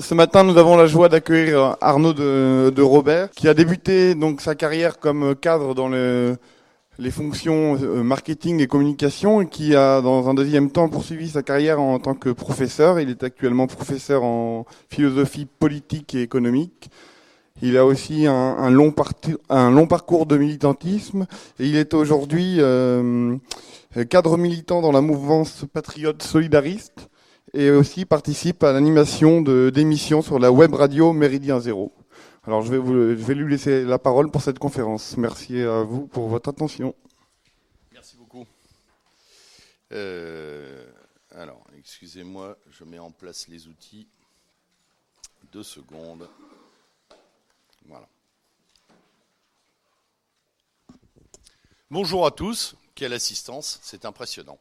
Ce matin, nous avons la joie d'accueillir Arnaud de, Robert, qui a débuté donc sa carrière comme cadre dans les fonctions euh, marketing et communication, et qui a dans un deuxième temps poursuivi sa carrière en tant que professeur. Il est actuellement professeur en philosophie politique et économique. Il a aussi un, long, parcours de militantisme et il est aujourd'hui euh, cadre militant dans la mouvance patriote solidariste et aussi participe à l'animation d'émissions sur la web radio Méridien Zéro. Alors je vais, vous, lui laisser la parole pour cette conférence. Merci à vous pour votre attention. Merci beaucoup. Euh, alors, excusez-moi, je mets en place les outils. Deux secondes. Voilà. Bonjour à tous. Quelle assistance, c'est impressionnant.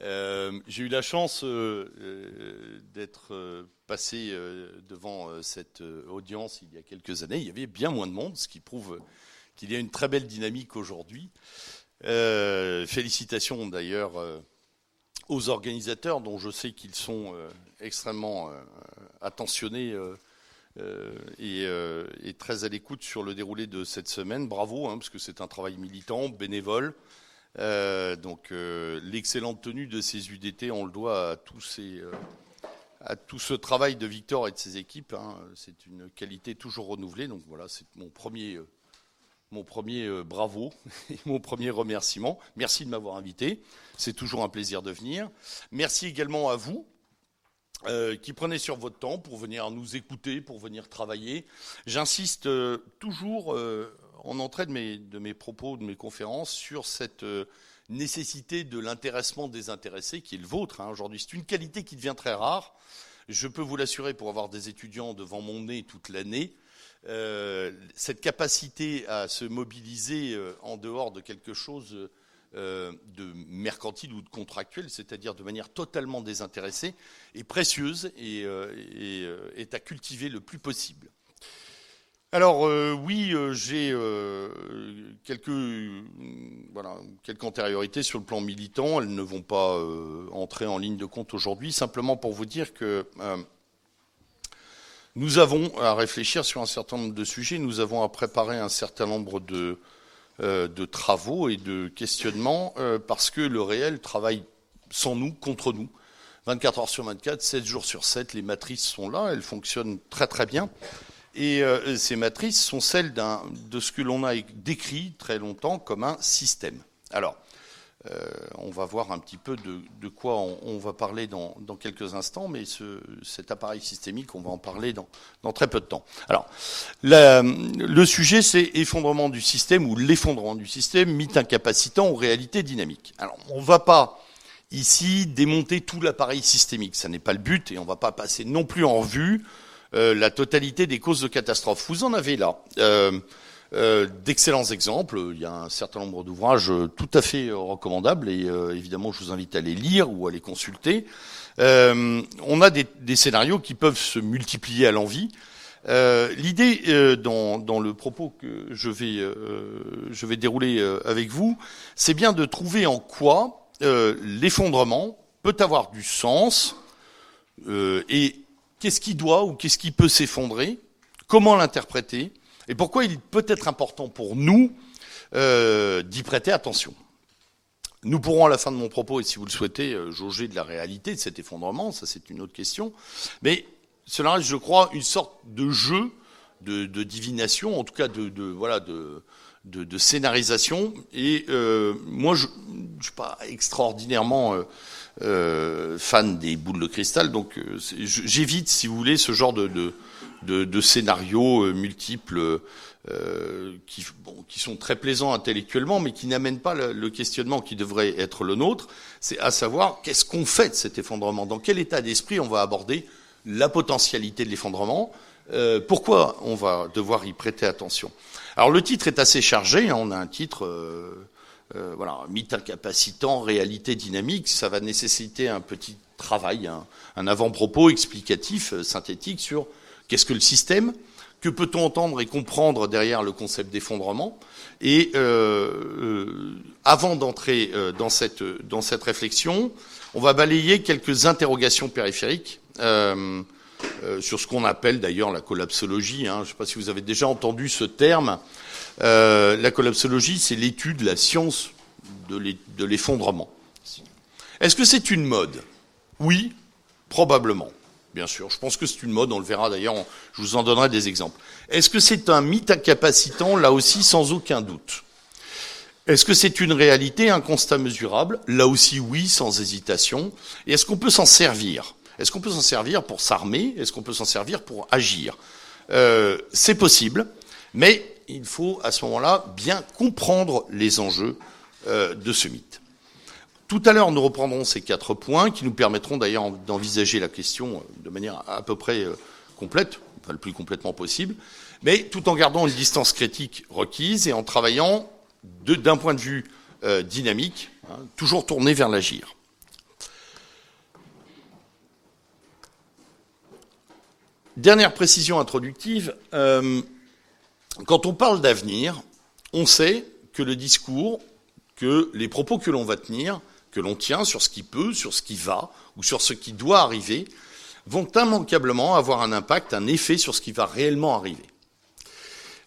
Euh, j'ai eu la chance euh, euh, d'être passé devant cette audience il y a quelques années. Il y avait bien moins de monde, ce qui prouve qu'il y a une très belle dynamique aujourd'hui. félicitations d'ailleurs aux organisateurs, dont je sais qu'ils sont extrêmement attentionnés et, très à l'écoute sur le déroulé de cette semaine. Bravo, hein, parce que c'est un travail militant, bénévole. Euh, donc euh, l'excellente tenue de ces UDT, on le doit à, euh, à tout ce travail de Victor et de ses équipes. Hein. C'est une qualité toujours renouvelée. Donc voilà, c'est mon premier, mon premier bravo et mon premier remerciement. Merci de m'avoir invité. C'est toujours un plaisir de venir. Merci également à vous. qui prenez sur votre temps pour venir nous écouter, pour venir travailler. J'insiste toujours en entrée de mes, propos, de mes conférences, sur cette euh, nécessité de l'intéressement des intéressés, qui est le vôtre hein, aujourd'hui. C'est une qualité qui devient très rare. Je peux vous l'assurer pour avoir des étudiants devant mon nez toute l'année. Euh, cette capacité à se mobiliser euh, en dehors de quelque chose de mercantile ou de contractuel, c'est-à-dire de manière totalement désintéressée, est précieuse et est à cultiver le plus possible. Alors euh, oui, euh, j'ai euh, quelques, voilà, quelques antériorités sur le plan militant. Elles ne vont pas entrer en ligne de compte aujourd'hui. Simplement pour vous dire que nous avons à réfléchir sur un certain nombre de sujets. Nous avons à préparer un certain nombre de, de travaux et de questionnements parce que le réel travaille sans nous, contre nous. 24 heures sur 24, 7 jours sur 7, les matrices sont là, elles fonctionnent très très bien. Et euh, ces matrices sont celles de ce que l'on a décrit très longtemps comme un système. Alors, euh, on va voir un petit peu de, quoi on, va parler dans, quelques instants, mais cet appareil systémique, on va en parler dans, très peu de temps. Alors, le sujet, c'est effondrement du système ou l'effondrement du système, mythe incapacitant ou réalité dynamique. Alors, on ne va pas ici démonter tout l'appareil systémique, ça n'est pas le but, et on ne va pas passer non plus en revue euh, la totalité des causes de catastrophes. Vous en avez là. Euh, euh, d'excellents exemples. Il y a un certain nombre d'ouvrages tout à fait recommandables et évidemment je vous invite à les lire ou à les consulter. on a des, scénarios qui peuvent se multiplier à l'envie. L'idée dans, dans, le propos que je vais, je vais dérouler avec vous, c'est bien de trouver en quoi l'effondrement peut avoir du sens et qu'est-ce qui doit ou qu'est-ce qui peut s'effondrer, comment l'interpréter, et pourquoi il peut être important pour nous euh, d'y prêter attention. Nous pourrons à la fin de mon propos, et si vous le souhaitez, euh, jauger de la réalité de cet effondrement, ça c'est une autre question, mais cela reste, je crois, une sorte de jeu de, divination, en tout cas de, voilà de, de, scénarisation. Et euh, moi, je ne suis pas extraordinairement euh, fan des boules de cristal, donc euh, j'évite, si vous voulez, ce genre de, de, de, scénarios euh, multiples qui, bon, qui sont très plaisants intellectuellement, mais qui n'amènent pas le, questionnement qui devrait être le nôtre. C'est à savoir qu'est-ce qu'on fait de cet effondrement, dans quel état d'esprit on va aborder la potentialité de l'effondrement, pourquoi on va devoir y prêter attention? Alors le titre est assez chargé, hein, on a un titre euh, voilà, mythe incapacitant, réalité dynamique, ça va nécessiter un petit travail, un, avant-propos explicatif, euh, synthétique sur qu'est-ce que le système, que peut-on entendre et comprendre derrière le concept d'effondrement Et euh, avant d'entrer dans, cette, dans cette réflexion, on va balayer quelques interrogations périphériques sur ce qu'on appelle d'ailleurs la collapsologie. Hein. Je ne sais pas si vous avez déjà entendu ce terme. La collapsologie, c'est l'étude, la science de l'effondrement. Est-ce que c'est une mode? Oui, probablement. Bien sûr, je pense que c'est une mode, on le verra d'ailleurs, je vous en donnerai des exemples. Est-ce que c'est un mythe incapacitant? Là aussi, sans aucun doute. Est-ce que c'est une réalité, un constat mesurable? Là aussi, oui, sans hésitation. Et est-ce qu'on peut s'en servir? Est-ce qu'on peut s'en servir pour s'armer? Est-ce qu'on peut s'en servir pour agir? Euh, C'est possible, mais il faut à ce moment-là bien comprendre les enjeux euh, de ce mythe. Tout à l'heure, nous reprendrons ces quatre points qui nous permettront d'ailleurs d'envisager la question euh, de manière à peu près euh, complète, enfin le plus complètement possible, mais tout en gardant une distance critique requise et en travaillant d'un point de vue dynamique, hein, toujours tourné vers l'agir. Dernière précision introductive, quand on parle d'avenir, on sait que le discours que les propos que l'on va tenir, que l'on tient sur ce qui peut, sur ce qui va, ou sur ce qui doit arriver, vont immanquablement avoir un impact, un effet sur ce qui va réellement arriver.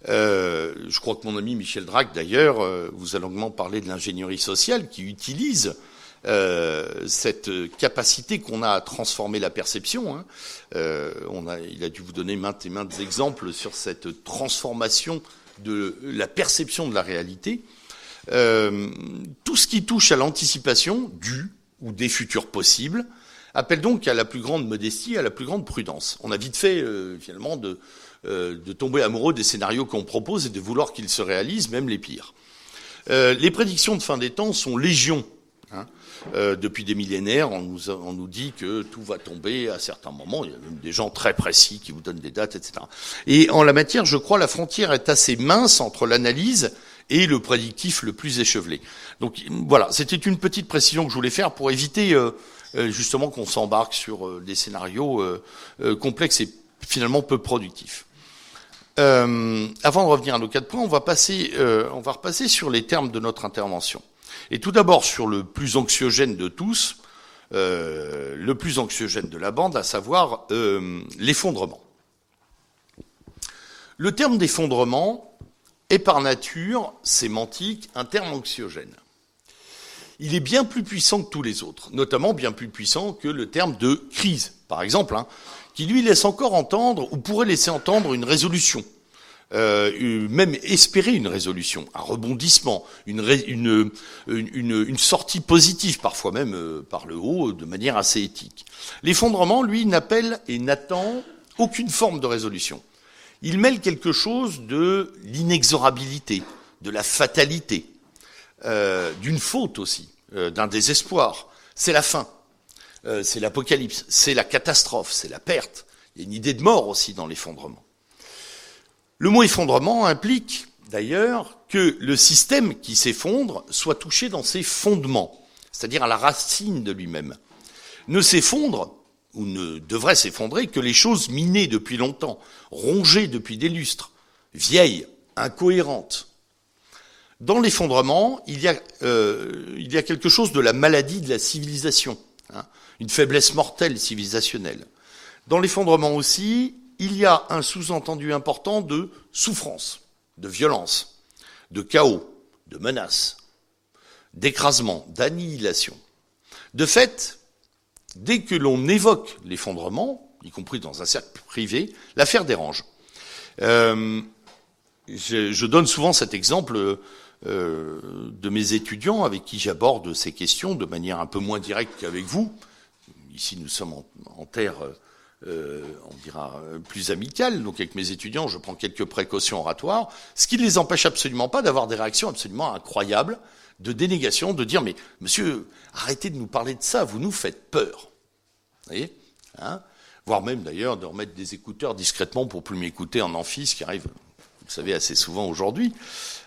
Euh, je crois que mon ami Michel Drac, d'ailleurs, euh, vous a longuement parlé de l'ingénierie sociale qui utilise euh, cette capacité qu'on a à transformer la perception. Hein. On a, il a dû vous donner maintes et maintes exemples sur cette transformation de la perception de la réalité. Euh, tout ce qui touche à l'anticipation du ou des futurs possibles appelle donc à la plus grande modestie, à la plus grande prudence. On a vite fait euh, finalement de, euh, de, tomber amoureux des scénarios qu'on propose et de vouloir qu'ils se réalisent, même les pires. les prédictions de fin des temps sont légion. Hein. Depuis des millénaires, on nous, dit que tout va tomber à certains moments. Il y a même des gens très précis qui vous donnent des dates, etc. Et en la matière, je crois, la frontière est assez mince entre l'analyse et le prédictif le plus échevelé. Donc voilà, c'était une petite précision que je voulais faire pour éviter euh, euh, justement qu'on s'embarque sur euh, des scénarios complexes et finalement peu productifs. avant de revenir à nos quatre points, on va passer, on va repasser sur les termes de notre intervention. Et tout d'abord sur le plus anxiogène de tous, le plus anxiogène de la bande, à savoir l'effondrement. Le terme d'effondrement, est par nature sémantique un terme anxiogène. Il est bien plus puissant que tous les autres, notamment bien plus puissant que le terme de crise, par exemple, hein, qui lui laisse encore entendre, ou pourrait laisser entendre une résolution, euh, même espérer une résolution, un rebondissement, une, sortie positive, parfois même euh, par le haut, de manière assez éthique. L'effondrement, lui, n'appelle et n'attend aucune forme de résolution il mêle quelque chose de l'inexorabilité, de la fatalité, euh, d'une faute aussi, d'un désespoir. C'est la fin, c'est l'apocalypse, c'est la catastrophe, c'est la perte. Il y a une idée de mort aussi dans l'effondrement. Le mot effondrement implique d'ailleurs que le système qui s'effondre soit touché dans ses fondements, c'est-à-dire à la racine de lui-même. Ne s'effondre ou ne devrait s'effondrer que les choses minées depuis longtemps, rongées depuis des lustres, vieilles, incohérentes. Dans l'effondrement, il, y a, euh, quelque chose de la maladie de la civilisation, hein, une faiblesse mortelle civilisationnelle. Dans l'effondrement aussi, il y a un sous-entendu important de souffrance, de violence, de chaos, de menace, d'écrasement, d'annihilation. De fait, dès que l'on évoque l'effondrement, y compris dans un cercle privé, l'affaire dérange. Euh, je, donne souvent cet exemple euh, de mes étudiants avec qui j'aborde ces questions de manière un peu moins directe qu'avec vous. Ici, nous sommes en, terre, euh, on dira, plus amicale. Donc, avec mes étudiants, je prends quelques précautions oratoires, ce qui ne les empêche absolument pas d'avoir des réactions absolument incroyables de dénégation, de dire mais monsieur, arrêtez de nous parler de ça, vous nous faites peur. Vous voyez hein? Voire même d'ailleurs de remettre des écouteurs discrètement pour plus m'écouter en amphi, ce qui arrive, vous savez, assez souvent aujourd'hui.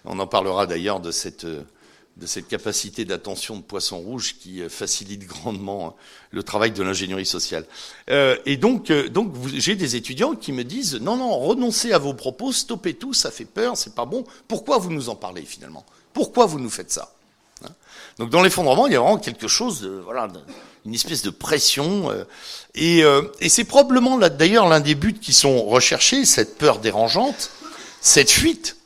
On en parlera d'ailleurs de cette, de cette capacité d'attention de poisson rouge qui facilite grandement le travail de l'ingénierie sociale. Euh, et donc, euh, donc j'ai des étudiants qui me disent non, non, renoncez à vos propos, stoppez tout, ça fait peur, c'est pas bon. Pourquoi vous nous en parlez finalement? Pourquoi vous nous faites ça? Hein? Donc dans l'effondrement, il y a vraiment quelque chose, de, voilà, une espèce de pression. Euh, et, euh, et c'est probablement là d'ailleurs l'un des buts qui sont recherchés, cette peur dérangeante, cette fuite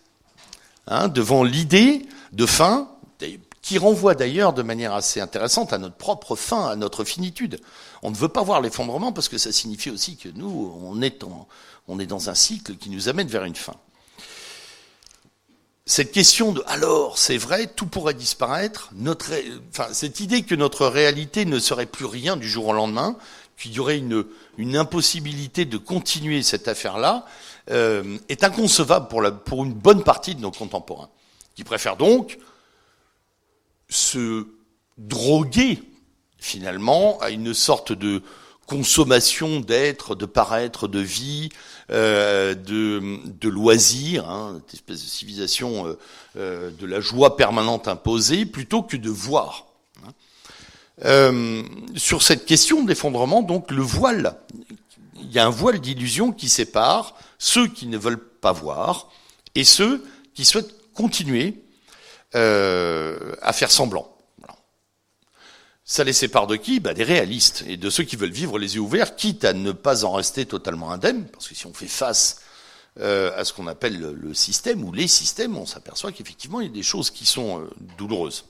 hein, devant l'idée de fin, qui renvoie d'ailleurs de manière assez intéressante à notre propre fin, à notre finitude. On ne veut pas voir l'effondrement parce que ça signifie aussi que nous, on est, dans un cycle qui nous amène vers une fin cette question de alors, c'est vrai, tout pourrait disparaître, cette idée que notre réalité ne serait plus rien du jour au lendemain, qu'il y aurait une, impossibilité de continuer cette affaire-là, euh, est inconcevable pour une bonne partie de nos contemporains, qui préfèrent donc se droguer finalement à une sorte de consommation d'être, de paraître, de vie, euh, de, de loisirs, hein, cette espèce de civilisation euh, euh, de la joie permanente imposée, plutôt que de voir. Hein. Euh, sur cette question d'effondrement, donc le voile, il y a un voile d'illusion qui sépare ceux qui ne veulent pas voir et ceux qui souhaitent continuer à faire semblant. Ça les sépare de qui? Bah, Des réalistes et de ceux qui veulent vivre les yeux ouverts, quitte à ne pas en rester totalement indemne, parce que si on fait face euh, à ce qu'on appelle le, système ou les systèmes, on s'aperçoit qu'effectivement il y a des choses qui sont euh, douloureuses.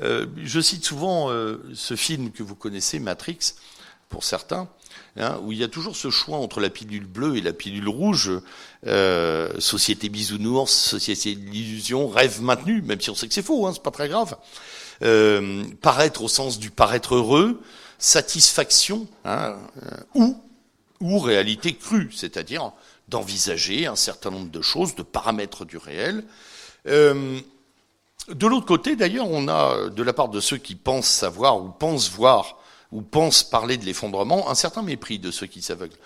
Euh, je cite souvent ce film que vous connaissez, Matrix, pour certains, hein, où il y a toujours ce choix entre la pilule bleue et la pilule rouge, société bisounours, société d'illusion, rêve maintenu, même si on sait que c'est faux, hein, c'est pas très grave. Euh, paraître au sens du paraître heureux, satisfaction, hein, euh, ou, ou réalité crue, c'est-à-dire d'envisager un certain nombre de choses, de paramètres du réel. Euh, de l'autre côté, d'ailleurs, on a, de la part de ceux qui pensent savoir ou pensent voir ou pensent parler de l'effondrement, un certain mépris de ceux qui s'aveuglent,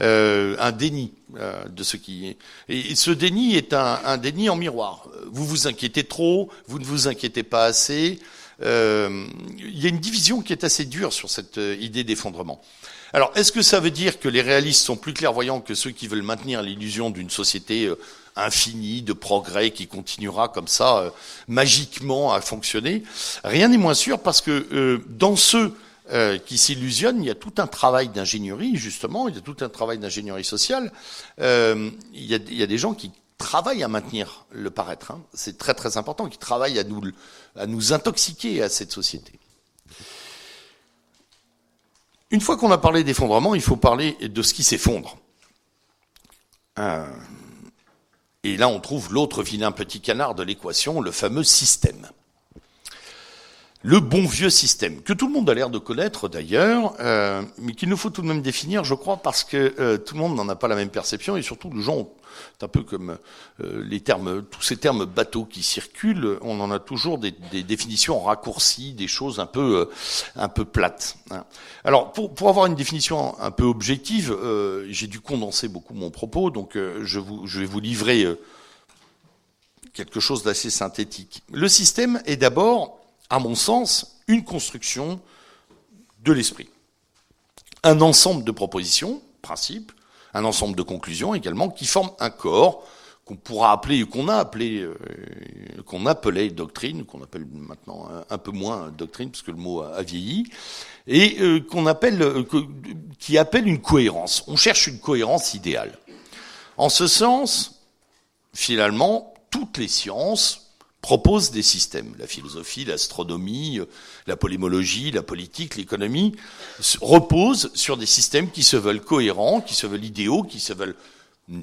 euh, un déni euh, de ceux qui... Et, ce déni est un, déni en miroir. Vous vous inquiétez trop, vous ne vous inquiétez pas assez. Euh, il y a une division qui est assez dure sur cette idée d'effondrement. Alors, est-ce que ça veut dire que les réalistes sont plus clairvoyants que ceux qui veulent maintenir l'illusion d'une société infinie de progrès qui continuera comme ça magiquement à fonctionner? Rien n'est moins sûr parce que dans ceux euh, qui s'illusionnent. Il y a tout un travail d'ingénierie, justement, il y a tout un travail d'ingénierie sociale. Euh, il, y a, des gens qui travaillent à maintenir le paraître. Hein. C'est très très important, qui travaillent à nous, à nous intoxiquer à cette société. Une fois qu'on a parlé d'effondrement, il faut parler de ce qui s'effondre. Euh, et là, on trouve l'autre vilain petit canard de l'équation, le fameux système le bon vieux système, que tout le monde a l'air de connaître d'ailleurs, euh, mais qu'il nous faut tout de même définir, je crois, parce que euh, tout le monde n'en a pas la même perception, et surtout les gens, c'est un peu comme euh, les termes, tous ces termes bateaux qui circulent, on en a toujours des, des définitions raccourcies, des choses un peu, un peu plates. Hein. Alors, pour, pour avoir une définition un peu objective, j'ai dû condenser beaucoup mon propos, donc je, vous, je vais vous livrer quelque chose d'assez synthétique. Le système est d'abord à mon sens, une construction de l'esprit. Un ensemble de propositions, principes, un ensemble de conclusions également, qui forment un corps qu'on pourra appeler, qu'on a appelé, euh, qu'on appelait doctrine, qu'on appelle maintenant un, peu moins doctrine, parce que le mot a, vieilli, et euh, qu'on appelle, euh, qui appelle une cohérence. On cherche une cohérence idéale. En ce sens, finalement, toutes les sciences propose des systèmes. La philosophie, l'astronomie, la polémologie, la politique, l'économie reposent sur des systèmes qui se veulent cohérents, qui se veulent idéaux, qui se veulent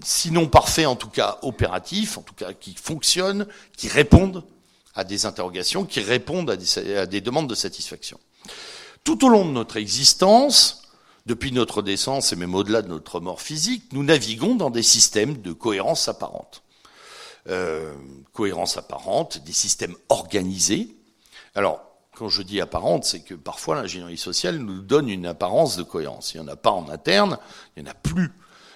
sinon parfaits, en tout cas opératifs, en tout cas qui fonctionnent, qui répondent à des interrogations, qui répondent à des, à des demandes de satisfaction. Tout au long de notre existence, depuis notre naissance et même au-delà de notre mort physique, nous naviguons dans des systèmes de cohérence apparente. Euh, cohérence apparente, des systèmes organisés. Alors, quand je dis apparente, c'est que parfois l'ingénierie sociale nous donne une apparence de cohérence. Il n'y en a pas en interne, il n'y en a plus.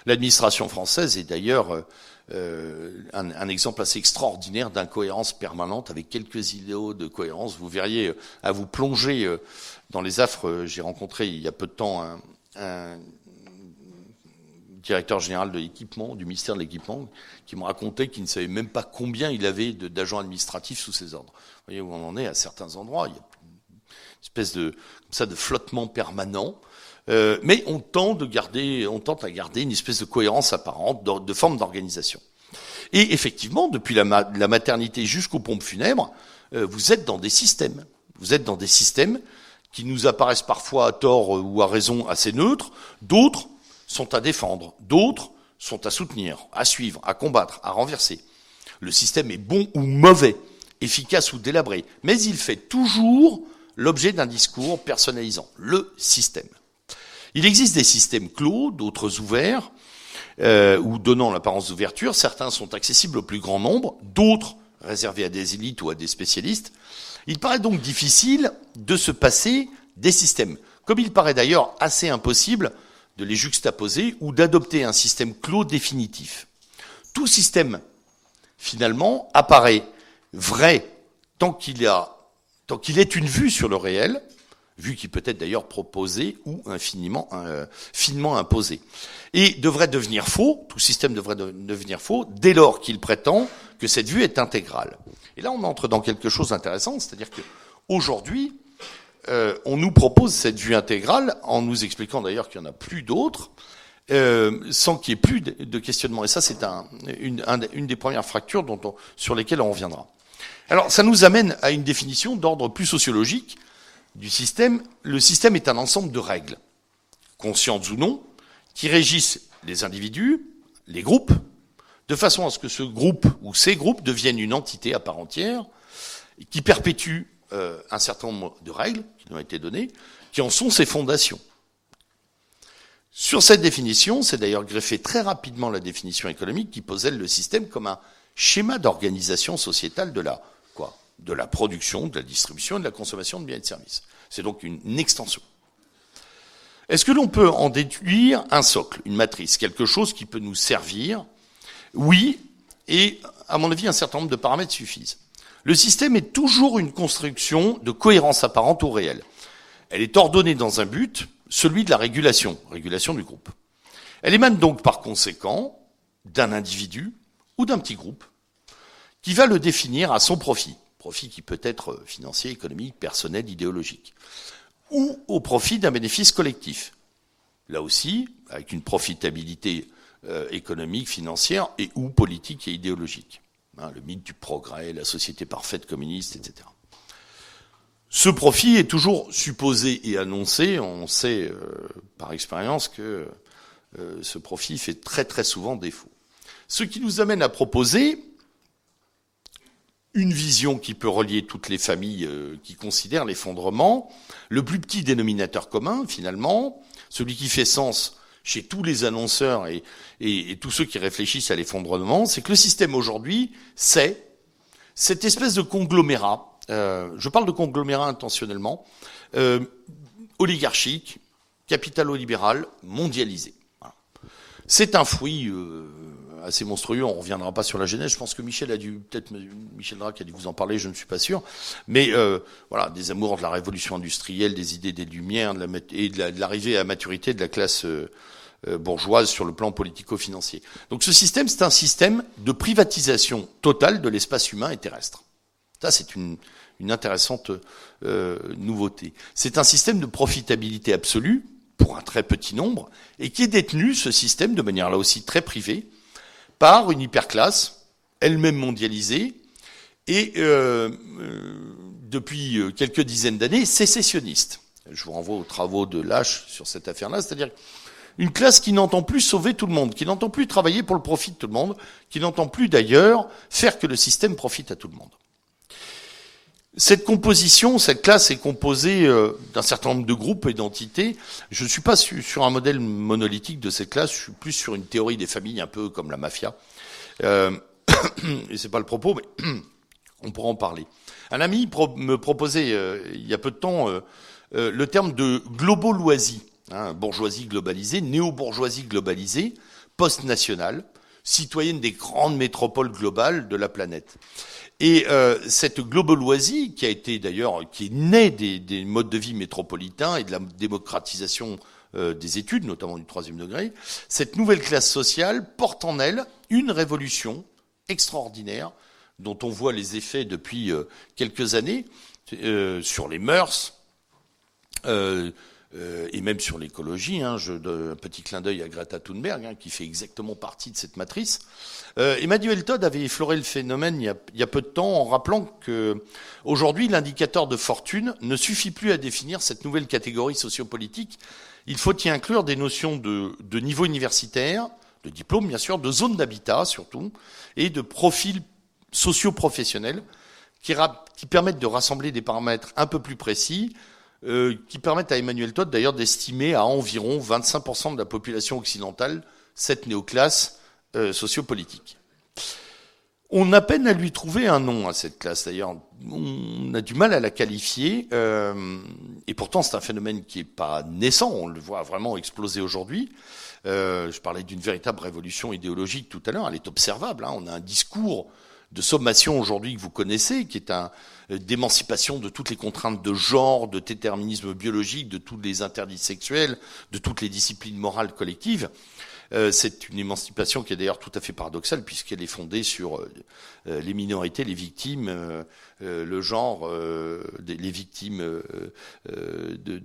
L'administration française est d'ailleurs euh, un, un, exemple assez extraordinaire d'incohérence permanente avec quelques idéaux de cohérence. Vous verriez euh, à vous plonger euh, dans les affres. J'ai rencontré il y a peu de temps un directeur général de l'équipement, du ministère de l'équipement, qui me racontait qu'il ne savait même pas combien il avait d'agents administratifs sous ses ordres. Vous voyez où on en est à certains endroits. Il y a une espèce de, ça, de flottement permanent. Euh, mais on tente de garder, on tente à garder une espèce de cohérence apparente, de, forme d'organisation. Et effectivement, depuis la, la maternité jusqu'aux pompes funèbres, euh, vous êtes dans des systèmes. Vous êtes dans des systèmes qui nous apparaissent parfois à tort ou à raison assez neutres, d'autres sont à défendre, d'autres sont à soutenir, à suivre, à combattre, à renverser. Le système est bon ou mauvais, efficace ou délabré, mais il fait toujours l'objet d'un discours personnalisant, le système. Il existe des systèmes clos, d'autres ouverts, euh, ou donnant l'apparence d'ouverture. Certains sont accessibles au plus grand nombre, d'autres réservés à des élites ou à des spécialistes. Il paraît donc difficile de se passer des systèmes, comme il paraît d'ailleurs assez impossible de les juxtaposer ou d'adopter un système clos définitif. Tout système, finalement, apparaît vrai tant qu'il a, tant qu'il est une vue sur le réel, vue qui peut être d'ailleurs proposée ou infiniment, euh, finement imposée, et devrait devenir faux, tout système devrait devenir faux, dès lors qu'il prétend que cette vue est intégrale. Et là, on entre dans quelque chose d'intéressant, c'est-à-dire que aujourd'hui, euh, on nous propose cette vue intégrale en nous expliquant d'ailleurs qu'il n'y en a plus d'autres, euh, sans qu'il n'y ait plus de, questionnement. Et ça, c'est un, une, des premières fractures sur lesquelles on reviendra. Alors, ça nous amène à une définition d'ordre plus sociologique du système. Le système est un ensemble de règles, conscientes ou non, qui régissent les individus, les groupes, de façon à ce que ce groupe ou ces groupes deviennent une entité à part entière, qui perpétue euh, un certain nombre de règles qui nous ont été données, qui en sont ses fondations. Sur cette définition, c'est d'ailleurs greffé très rapidement la définition économique qui posait le système comme un schéma d'organisation sociétale de la quoi De la production, de la distribution et de la consommation de biens et de services. C'est donc une extension. Est-ce que l'on peut en déduire un socle, une matrice, quelque chose qui peut nous servir? Oui, et à mon avis, un certain nombre de paramètres suffisent. Le système est toujours une construction de cohérence apparente au réel. Elle est ordonnée dans un but, celui de la régulation, régulation du groupe. Elle émane donc par conséquent d'un individu ou d'un petit groupe qui va le définir à son profit, profit qui peut être financier, économique, personnel, idéologique, ou au profit d'un bénéfice collectif. Là aussi, avec une profitabilité euh, économique, financière et ou politique et idéologique. Hein, le mythe du progrès, la société parfaite communiste, etc. Ce profit est toujours supposé et annoncé. On sait euh, par expérience que euh, ce profit fait très très souvent défaut. Ce qui nous amène à proposer une vision qui peut relier toutes les familles euh, qui considèrent l'effondrement, le plus petit dénominateur commun finalement, celui qui fait sens chez tous les annonceurs et, et, tous ceux qui réfléchissent à l'effondrement, c'est que le système aujourd'hui, c'est cette espèce de conglomérat, euh, je parle de conglomérat intentionnellement, euh, oligarchique, capitalo-libéral, mondialisé. C'est un fruit euh, assez monstrueux. On reviendra pas sur la genèse. Je pense que Michel a dû, peut-être Michel Drac a dû vous en parler. Je ne suis pas sûr. Mais euh, voilà, des amours de la révolution industrielle, des idées des Lumières, de la, et de l'arrivée à maturité de la classe euh, bourgeoise sur le plan politico-financier. Donc ce système, c'est un système de privatisation totale de l'espace humain et terrestre. Ça, c'est une, une intéressante euh, nouveauté. C'est un système de profitabilité absolue pour un très petit nombre et qui est détenu, ce système, de manière là aussi très privée, par une hyperclasse, elle-même mondialisée, et euh, euh, depuis euh, quelques dizaines d'années, sécessionniste. Je vous renvoie aux travaux de Lâche sur cette affaire-là, c'est-à-dire une classe qui n'entend plus sauver tout le monde, qui n'entend plus travailler pour le profit de tout le monde, qui n'entend plus d'ailleurs faire que le système profite à tout le monde. Cette composition, cette classe est composée euh, d'un certain nombre de groupes et d'entités. Je ne suis pas sur un modèle monolithique de cette classe, je suis plus sur une théorie des familles, un peu comme la mafia. Euh, et c'est pas le propos, mais on pourra en parler. Un ami me proposait euh, il y a peu de temps euh, le terme de globoloisie, hein, bourgeoisie globalisée, néo-bourgeoisie globalisée, post-nationale, citoyenne des grandes métropoles globales de la planète. Et euh, cette globaloisie, qui a été d'ailleurs, qui est née des, des, modes de vie métropolitains et de la démocratisation des études, notamment du troisième degré, cette nouvelle classe sociale porte en elle une révolution extraordinaire dont on voit les effets depuis quelques années sur les mœurs, euh, et même sur l'écologie. Hein, je un petit clin d'œil à Greta Thunberg, hein, qui fait exactement partie de cette matrice. Euh, Emmanuel Todd avait effleuré le phénomène il y, a, il peu de temps en rappelant que aujourd'hui l'indicateur de fortune ne suffit plus à définir cette nouvelle catégorie sociopolitique. Il faut y inclure des notions de, niveau universitaire, de diplôme bien sûr, de zone d'habitat surtout, et de profil socio-professionnel qui permettent de rassembler des paramètres un peu plus précis euh, qui permettent à Emmanuel Todd d'ailleurs d'estimer à environ 25% de la population occidentale cette néoclasse euh, sociopolitique. On a peine à lui trouver un nom à cette classe. D'ailleurs, on a du mal à la qualifier. Euh, et pourtant, c'est un phénomène qui n'est pas naissant. On le voit vraiment exploser aujourd'hui. Euh, je parlais d'une véritable révolution idéologique tout à l'heure. Elle est observable. Hein. On a un discours de sommation aujourd'hui que vous connaissez, qui est un d'émancipation de toutes les contraintes de genre, de déterminisme biologique, de tous les interdits sexuels, de toutes les disciplines morales collectives. Euh, c'est une émancipation qui est d'ailleurs tout à fait paradoxale puisqu'elle est fondée sur euh, les minorités, les victimes, le genre, les victimes de,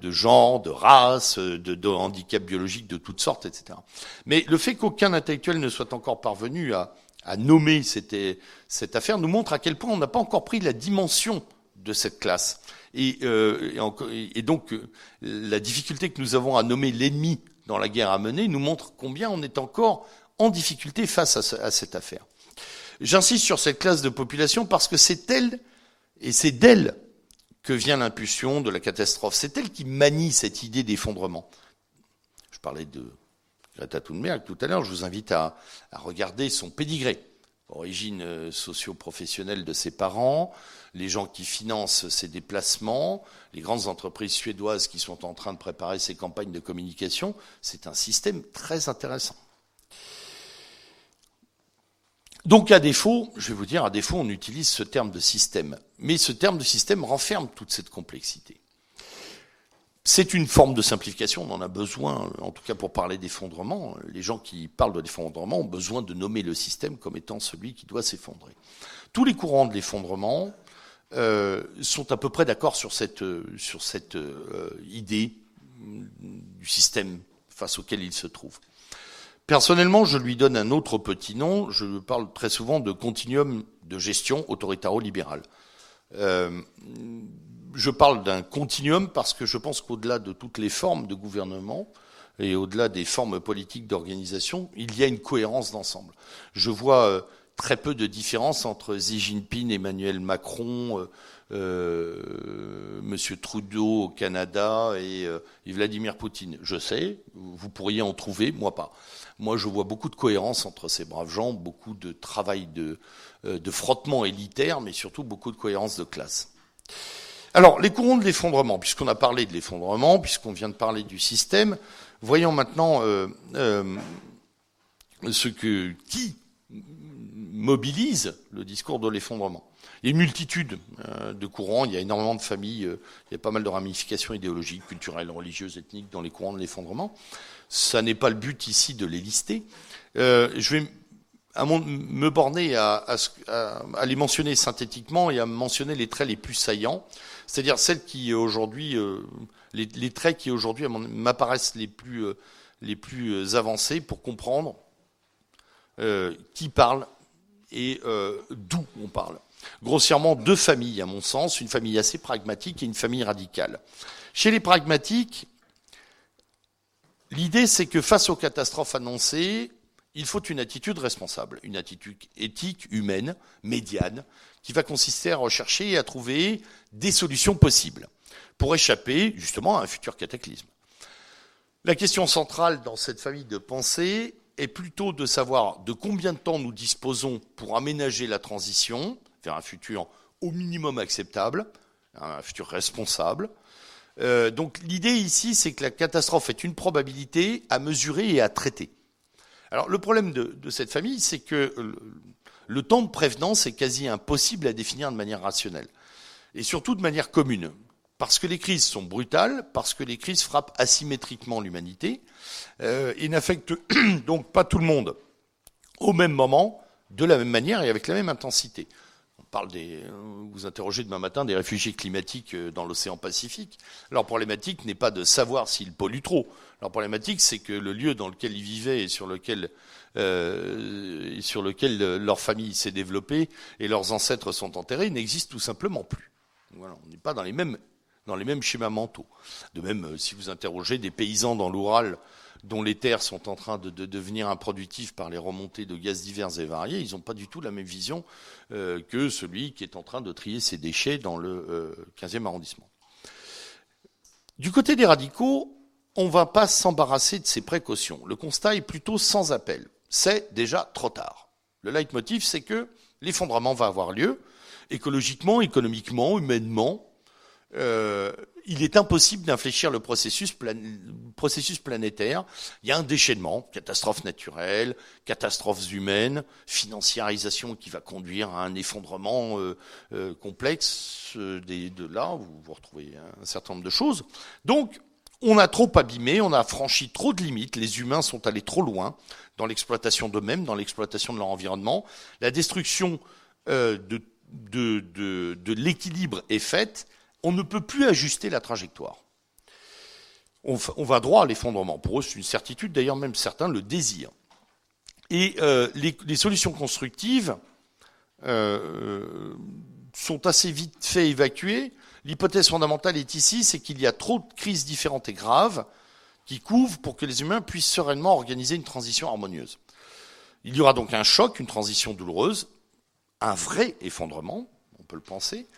de, genre, de race, de handicap biologique de toutes sortes, etc. Mais le fait qu'aucun intellectuel ne soit encore parvenu à, à nommer cette, cette affaire nous montre à quel point on n'a pas encore pris la dimension de cette classe. Et, euh, et, donc euh, la difficulté que nous avons à nommer l'ennemi dans la guerre à mener nous montre combien on est encore en difficulté face à, à cette affaire. J'insiste sur cette classe de population parce que c'est elle et c'est d'elle que vient l'impulsion de la catastrophe. C'est elle qui manie cette idée d'effondrement. Je parlais de Greta Thunberg tout à l'heure, je vous invite à, regarder son pédigré. Origine euh, socio-professionnelle de ses parents, les gens qui financent ses déplacements, les grandes entreprises suédoises qui sont en train de préparer ses campagnes de communication, c'est un système très intéressant. Donc à défaut, je vais vous dire, à défaut, on utilise ce terme de système. Mais ce terme de système renferme toute cette complexité. C'est une forme de simplification, on en a besoin, en tout cas pour parler d'effondrement. Les gens qui parlent de l'effondrement ont besoin de nommer le système comme étant celui qui doit s'effondrer. Tous les courants de l'effondrement euh, sont à peu près d'accord sur cette, cette euh, idée du système face auquel il se trouve. Personnellement, je lui donne un autre petit nom. Je parle très souvent de continuum de gestion autoritaro-libéral. Euh, je parle d'un continuum parce que je pense qu'au-delà de toutes les formes de gouvernement et au-delà des formes politiques d'organisation, il y a une cohérence d'ensemble. Je vois euh, très peu de différence entre Xi Jinping, Emmanuel Macron, euh, euh Monsieur Trudeau au Canada et, euh, et, Vladimir Poutine. Je sais, vous pourriez en trouver, moi pas. Moi, je vois beaucoup de cohérence entre ces braves gens, beaucoup de travail de, de frottement élitaire, mais surtout beaucoup de cohérence de classe. Alors, les courants de l'effondrement, puisqu'on a parlé de l'effondrement, puisqu'on vient de parler du système, voyons maintenant euh, euh, ce que qui mobilise le discours de l'effondrement. Il y a une multitude euh, de courants, il y a énormément de familles, il y a pas mal de ramifications idéologiques, culturelles, religieuses, ethniques dans les courants de l'effondrement. Ça n'est pas le but ici de les lister. je vais me borner à, les mentionner synthétiquement et à mentionner les traits les plus saillants c'est-à-dire celles qui aujourd'hui, euh, les, traits qui aujourd'hui m'apparaissent les plus, euh, euh, avancés pour comprendre qui parle et d'où on parle. Grossièrement, deux familles, à mon sens, une famille assez pragmatique et une famille radicale. Chez les pragmatiques, l'idée c'est que face aux catastrophes annoncées, il faut une attitude responsable, une attitude éthique, humaine, médiane, qui va consister à rechercher et à trouver des solutions possibles pour échapper justement à un futur cataclysme. La question centrale dans cette famille de pensée est plutôt de savoir de combien de temps nous disposons pour aménager la transition vers un futur au minimum acceptable, un futur responsable. Euh, donc l'idée ici, c'est que la catastrophe est une probabilité à mesurer et à traiter. Alors le problème de, de cette famille, c'est que le, temps de prévenance est quasi impossible à définir de manière rationnelle et surtout de manière commune. parce que les crises sont brutales, parce que les crises frappent asymétriquement l'humanité euh, et n'affectent donc pas tout le monde au même moment, de la même manière et avec la même intensité. On parle des, euh, vous interrogez demain matin des réfugiés climatiques euh, dans l'océan Pacifique. Leur problématique n'est pas de savoir s'ils polluent trop. Leur problématique, c'est que le lieu dans lequel ils vivaient et sur lequel, euh, sur lequel leur famille s'est développée et leurs ancêtres sont enterrés n'existe tout simplement plus. On n'est pas dans les mêmes schémas mentaux. De même, euh, si vous interrogez des paysans dans l'Oural dont les terres sont en train de, devenir improductives par les remontées de gaz divers et variés, ils n'ont pas du tout la même vision euh, que celui qui est en train de trier ses déchets dans le 15e euh, arrondissement. Du côté des radicaux, on ne va pas s'embarrasser de ces précautions. Le constat est plutôt sans appel. C'est déjà trop tard. Le leitmotiv, c'est que l'effondrement va avoir lieu, écologiquement, économiquement, humainement, euh, il est impossible d'infléchir le processus, planétaire. Il y a un déchaînement, catastrophes naturelles, catastrophes humaines, financiarisation qui va conduire à un effondrement euh, euh, complexe. Des, de là, vous, vous retrouvez un certain nombre de choses. Donc, on a trop abîmé, on a franchi trop de limites, les humains sont allés trop loin dans l'exploitation d'eux-mêmes, dans l'exploitation de leur environnement. La destruction de, de, de, de l'équilibre est faite on ne peut plus ajuster la trajectoire. On, va droit à l'effondrement. Pour eux, c'est une certitude, d'ailleurs même certains le désirent. Et euh, les, solutions constructives euh, sont assez vite fait évacuées. L'hypothèse fondamentale est ici, c'est qu'il y a trop de crises différentes et graves qui couvrent pour que les humains puissent sereinement organiser une transition harmonieuse. Il y aura donc un choc, une transition douloureuse, un vrai effondrement, on peut le penser,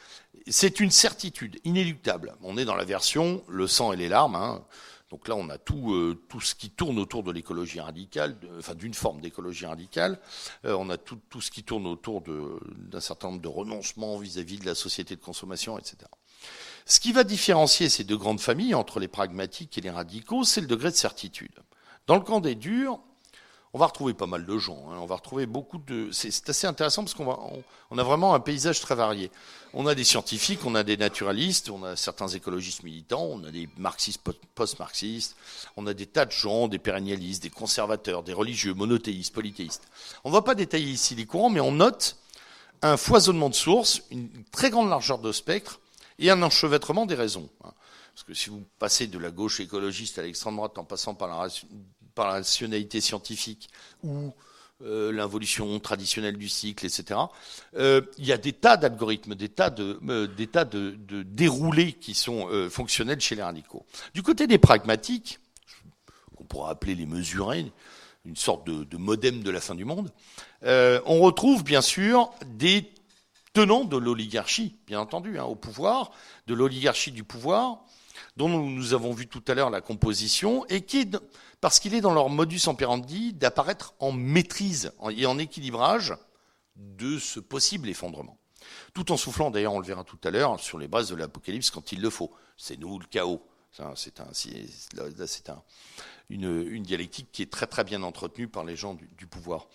c'est une certitude inéluctable. On est dans la version le sang et les larmes. Hein. Donc là, on a tout, euh, tout ce qui tourne autour de l'écologie radicale, enfin d'une forme d'écologie radicale. Euh, on a tout, tout ce qui tourne autour d'un certain nombre de renoncements vis-à-vis de la société de consommation, etc. Ce qui va différencier ces deux grandes familles entre les pragmatiques et les radicaux, c'est le degré de certitude. Dans le camp des durs, on va retrouver pas mal de gens. Hein. On va retrouver beaucoup de. C'est assez intéressant parce qu'on on, a vraiment un paysage très varié. On a des scientifiques, on a des naturalistes, on a certains écologistes militants, on a des marxistes post-marxistes, on a des tas de gens, des pérennialistes, des conservateurs, des religieux, monothéistes, polythéistes. On ne va pas détailler ici les courants, mais on note un foisonnement de sources, une très grande largeur de spectre et un enchevêtrement des raisons. Hein. Parce que si vous passez de la gauche écologiste à l'extrême droite en passant par la par la rationalité scientifique ou euh, l'involution traditionnelle du cycle, etc. Euh, il y a des tas d'algorithmes, des tas de, euh, déroulés qui sont fonctionnels chez les radicaux. Du côté des pragmatiques, qu'on pourrait appeler les mesurés, une sorte de, de, modem de la fin du monde, on retrouve bien sûr des tenants de l'oligarchie, bien entendu, hein, au pouvoir, de l'oligarchie du pouvoir, dont nous avons vu tout à l'heure la composition, et qui parce qu'il est dans leur modus operandi d'apparaître en maîtrise et en équilibrage de ce possible effondrement. Tout en soufflant, d'ailleurs, on le verra tout à l'heure, sur les bases de l'apocalypse quand il le faut. C'est nous le chaos. C'est un, c'est un, une, dialectique qui est très très bien entretenue par les gens du, pouvoir.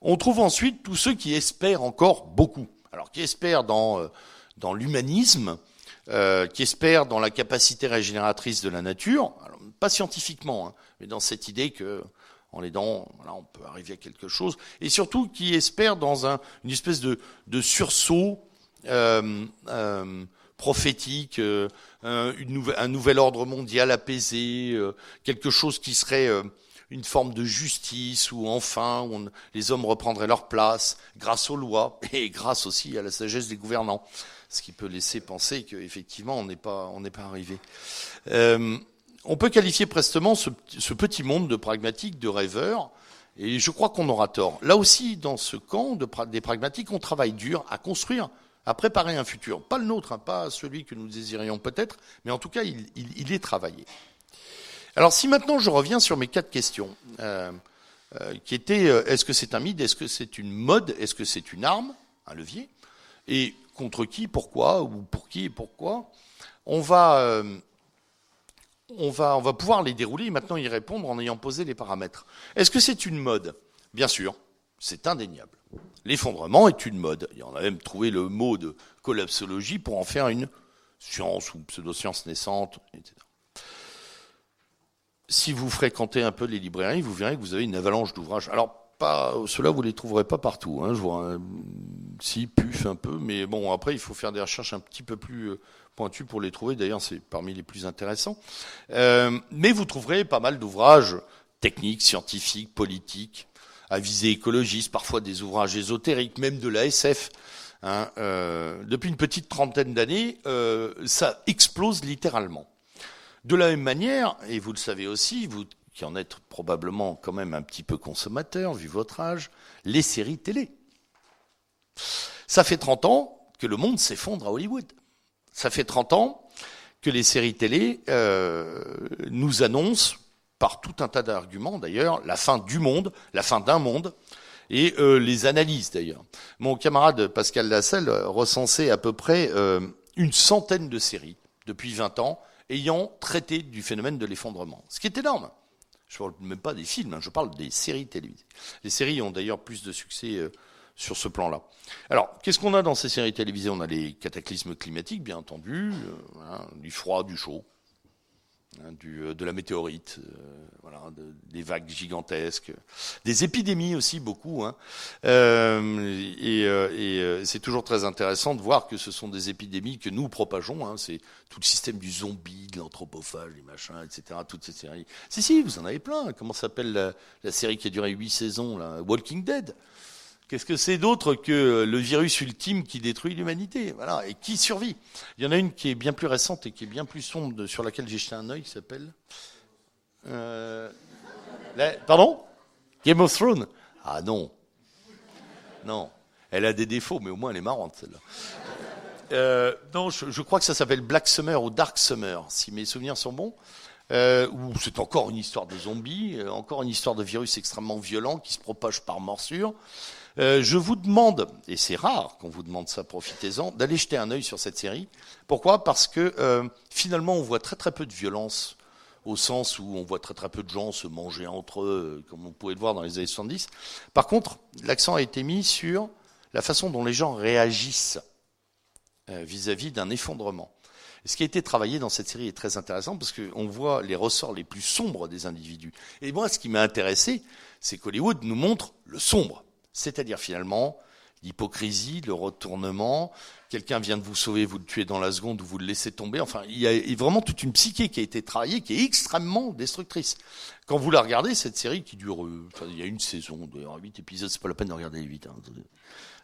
On trouve ensuite tous ceux qui espèrent encore beaucoup. Alors qui espèrent dans, euh, dans l'humanisme, euh, qui espèrent dans la capacité régénératrice de la nature, pas scientifiquement, hein, mais dans cette idée que en l'aidant, voilà, on peut arriver à quelque chose, et surtout qui espère dans un, une espèce de, de sursaut euh, euh, prophétique, euh, une un nouvel ordre mondial apaisé, euh, quelque chose qui serait euh, une forme de justice où enfin on, les hommes reprendraient leur place grâce aux lois et grâce aussi à la sagesse des gouvernants, ce qui peut laisser penser qu'effectivement on n'est pas pas arrivé. Euh, on peut qualifier prestement ce, petit monde de pragmatiques, de rêveurs, et je crois qu'on aura tort. Là aussi, dans ce camp des pragmatiques, on travaille dur à construire, à préparer un futur. Pas le nôtre, hein, pas celui que nous désirions peut-être, mais en tout cas, il, est travaillé. Alors si maintenant je reviens sur mes quatre questions, euh, euh, qui étaient est-ce que c'est un mythe, est-ce que c'est une mode, est-ce que c'est une arme, un levier, contre qui, pourquoi, ou pour qui et pourquoi, on va on va, on va pouvoir les dérouler et maintenant y répondre en ayant posé les paramètres. Est-ce que c'est une mode? Bien sûr, c'est indéniable. L'effondrement est une mode. Y en a même trouvé le mot de collapsologie pour en faire une, sciences ou pseudo-sciences naissantes, etc. Si vous fréquentez un peu les librairies, vous verrez que vous avez une avalanche d'ouvrages. Alors, pas, ceux-là, vous les trouverez pas partout. Hein, je vois, si, puf un peu, mais bon, après, il faut faire des recherches un petit peu plus euh, pointues pour les trouver. D'ailleurs, c'est parmi les plus intéressants. Euh, mais vous trouverez pas mal d'ouvrages techniques, scientifiques, politiques, à visée écologiste, parfois des ouvrages ésotériques, même de la SF. Hein, euh, depuis une petite trentaine d'années, ça explose littéralement. De la même manière, et vous le savez aussi, vous qui en êtes probablement quand même un petit peu consommateur, vu votre âge, les séries télé. Ça fait 30 ans que le monde s'effondre à Hollywood. Ça fait 30 ans que les séries télé euh, nous annoncent, par tout un tas d'arguments d'ailleurs, la fin du monde, la fin d'un monde, et euh, les analyses d'ailleurs. Mon camarade Pascal Lasselle recensait à peu près euh, une centaine de séries depuis 20 ans ayant traité du phénomène de l'effondrement, ce qui est énorme. Je parle même pas des films, hein, je parle des séries télévisées. Les séries ont d'ailleurs plus de succès euh, sur ce plan-là. Alors, qu'est-ce qu'on a dans ces séries télévisées? On a les cataclysmes climatiques, bien entendu, euh, hein, du froid, du chaud, Hein, euh, de la météorite, euh, voilà, de, des vagues gigantesques, des épidémies aussi beaucoup. Hein. Euh, et, euh, et c'est toujours très intéressant de voir que ce sont des épidémies que nous propageons. Hein. C'est tout le système du zombie, de l'anthropophage, les machins, etc. Toutes ces séries. Si si, vous en avez plein. Comment s'appelle la, la, série qui a duré huit saisons, là? Walking Dead. Qu'est-ce que c'est d'autre que le virus ultime qui détruit l'humanité Voilà, et qui survit? Il y en a une qui est bien plus récente et qui est bien plus sombre, sur laquelle j'ai jeté un œil, qui s'appelle... Euh... Pardon? Game of Thrones Ah non. Non. Elle a des défauts, mais au moins elle est marrante, celle-là. Euh, non, je, crois que ça s'appelle Black Summer ou Dark Summer, si mes souvenirs sont bons. Euh, c'est encore une histoire de zombies, euh, encore une histoire de virus extrêmement violent qui se propage par morsure. Euh, je vous demande, et c'est rare qu'on vous demande ça, profitez-en, d'aller jeter un œil sur cette série. Pourquoi? Parce que euh, finalement, on voit très très peu de violence, au sens où on voit très très peu de gens se manger entre eux, comme on pouvait le voir dans les années 70. Par contre, l'accent a été mis sur la façon dont les gens réagissent euh, vis-à-vis d'un effondrement. ce qui a été travaillé dans cette série est très intéressant parce qu'on voit les ressorts les plus sombres des individus. Et moi, ce qui m'a intéressé, c'est qu'Hollywood nous montre le sombre c'est-à-dire finalement l'hypocrisie, le retournement, quelqu'un vient de vous sauver, vous le tuez dans la seconde ou vous le laissez tomber. Enfin, il y a vraiment toute une psyché qui a été travaillée, qui est extrêmement destructrice. Quand vous la regardez, cette série qui dure, euh, enfin, il y a une saison, huit épisodes, c'est pas la peine de regarder les huit. Hein.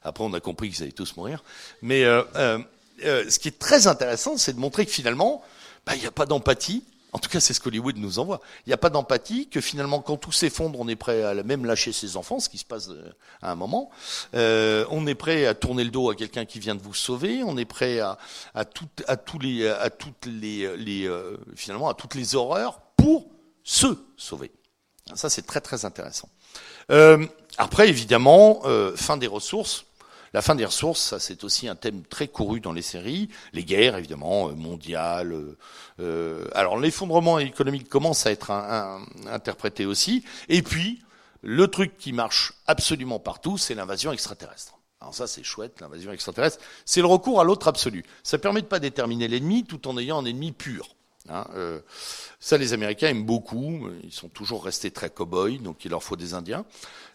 Après, on a compris qu'ils allaient tous mourir. Mais euh, euh, euh, ce qui est très intéressant, c'est de montrer que finalement, bah, il n'y a pas d'empathie, en tout cas, c'est ce qu'Hollywood nous envoie. Il n'y a pas d'empathie, que finalement, quand tout s'effondre, on est prêt à même lâcher ses enfants, ce qui se passe euh, à un moment. Euh, on est prêt à tourner le dos à quelqu'un qui vient de vous sauver. On est prêt à, toutes les, euh, toutes les horreurs pour se sauver. Ça, c'est très très intéressant. Euh, après, évidemment, euh, fin des ressources. La fin des ressources, ça c'est aussi un thème très couru dans les séries. Les guerres, évidemment, euh, mondiales. Euh, euh, alors l'effondrement économique commence à être interprété aussi. Et puis, le truc qui marche absolument partout, c'est l'invasion extraterrestre. Alors ça, c'est chouette, l'invasion extraterrestre. C'est le recours à l'autre absolu. Ça permet de pas déterminer l'ennemi tout en ayant un ennemi pur. Hein, euh, ça, les Américains aiment beaucoup. Ils sont toujours restés très cow-boys, donc il leur faut des Indiens.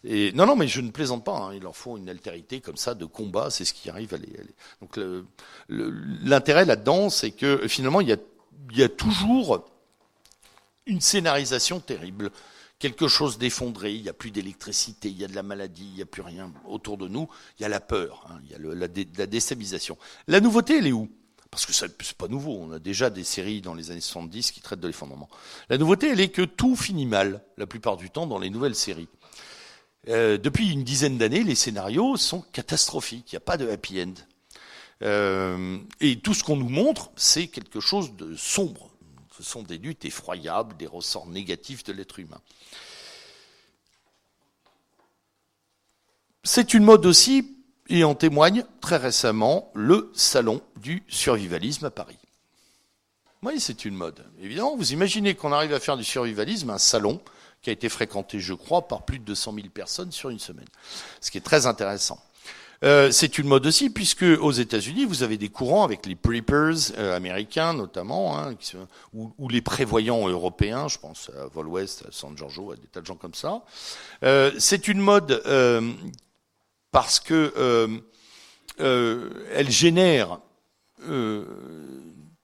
Et non, non, mais je ne plaisante pas. Hein, il leur faut une altérité comme ça de combat. C'est ce qui arrive à les. À les... Donc l'intérêt là-dedans, c'est que finalement, il y a, y a toujours une scénarisation terrible. Quelque chose d'effondré, il n'y a plus d'électricité, il y a de la maladie, il n'y a plus rien autour de nous, il y a la peur, hein, il y a le, la, dé, la déstabilisation. La nouveauté, elle est où? Parce que c'est pas nouveau, on a déjà des séries dans les années 70 qui traitent de l'effondrement. La nouveauté, elle est que tout finit mal, la plupart du temps, dans les nouvelles séries. Euh, depuis une dizaine d'années, les scénarios sont catastrophiques, il n'y a pas de happy end. Euh, et tout ce qu'on nous montre, c'est quelque chose de sombre. Ce sont des luttes effroyables, des ressorts négatifs de l'être humain. C'est une mode aussi et en témoigne très récemment le salon du survivalisme à Paris. Oui, c'est une mode. Évidemment, vous imaginez qu'on arrive à faire du survivalisme un salon qui a été fréquenté, je crois, par plus de 200 000 personnes sur une semaine. Ce qui est très intéressant. Euh, c'est une mode aussi, puisque aux États-Unis, vous avez des courants avec les preppers euh, américains notamment, hein, ou, ou, les prévoyants européens, je pense à Vol West, à San Giorgio, à des tas de gens comme ça. Euh, c'est une mode euh, parce que euh, elle génère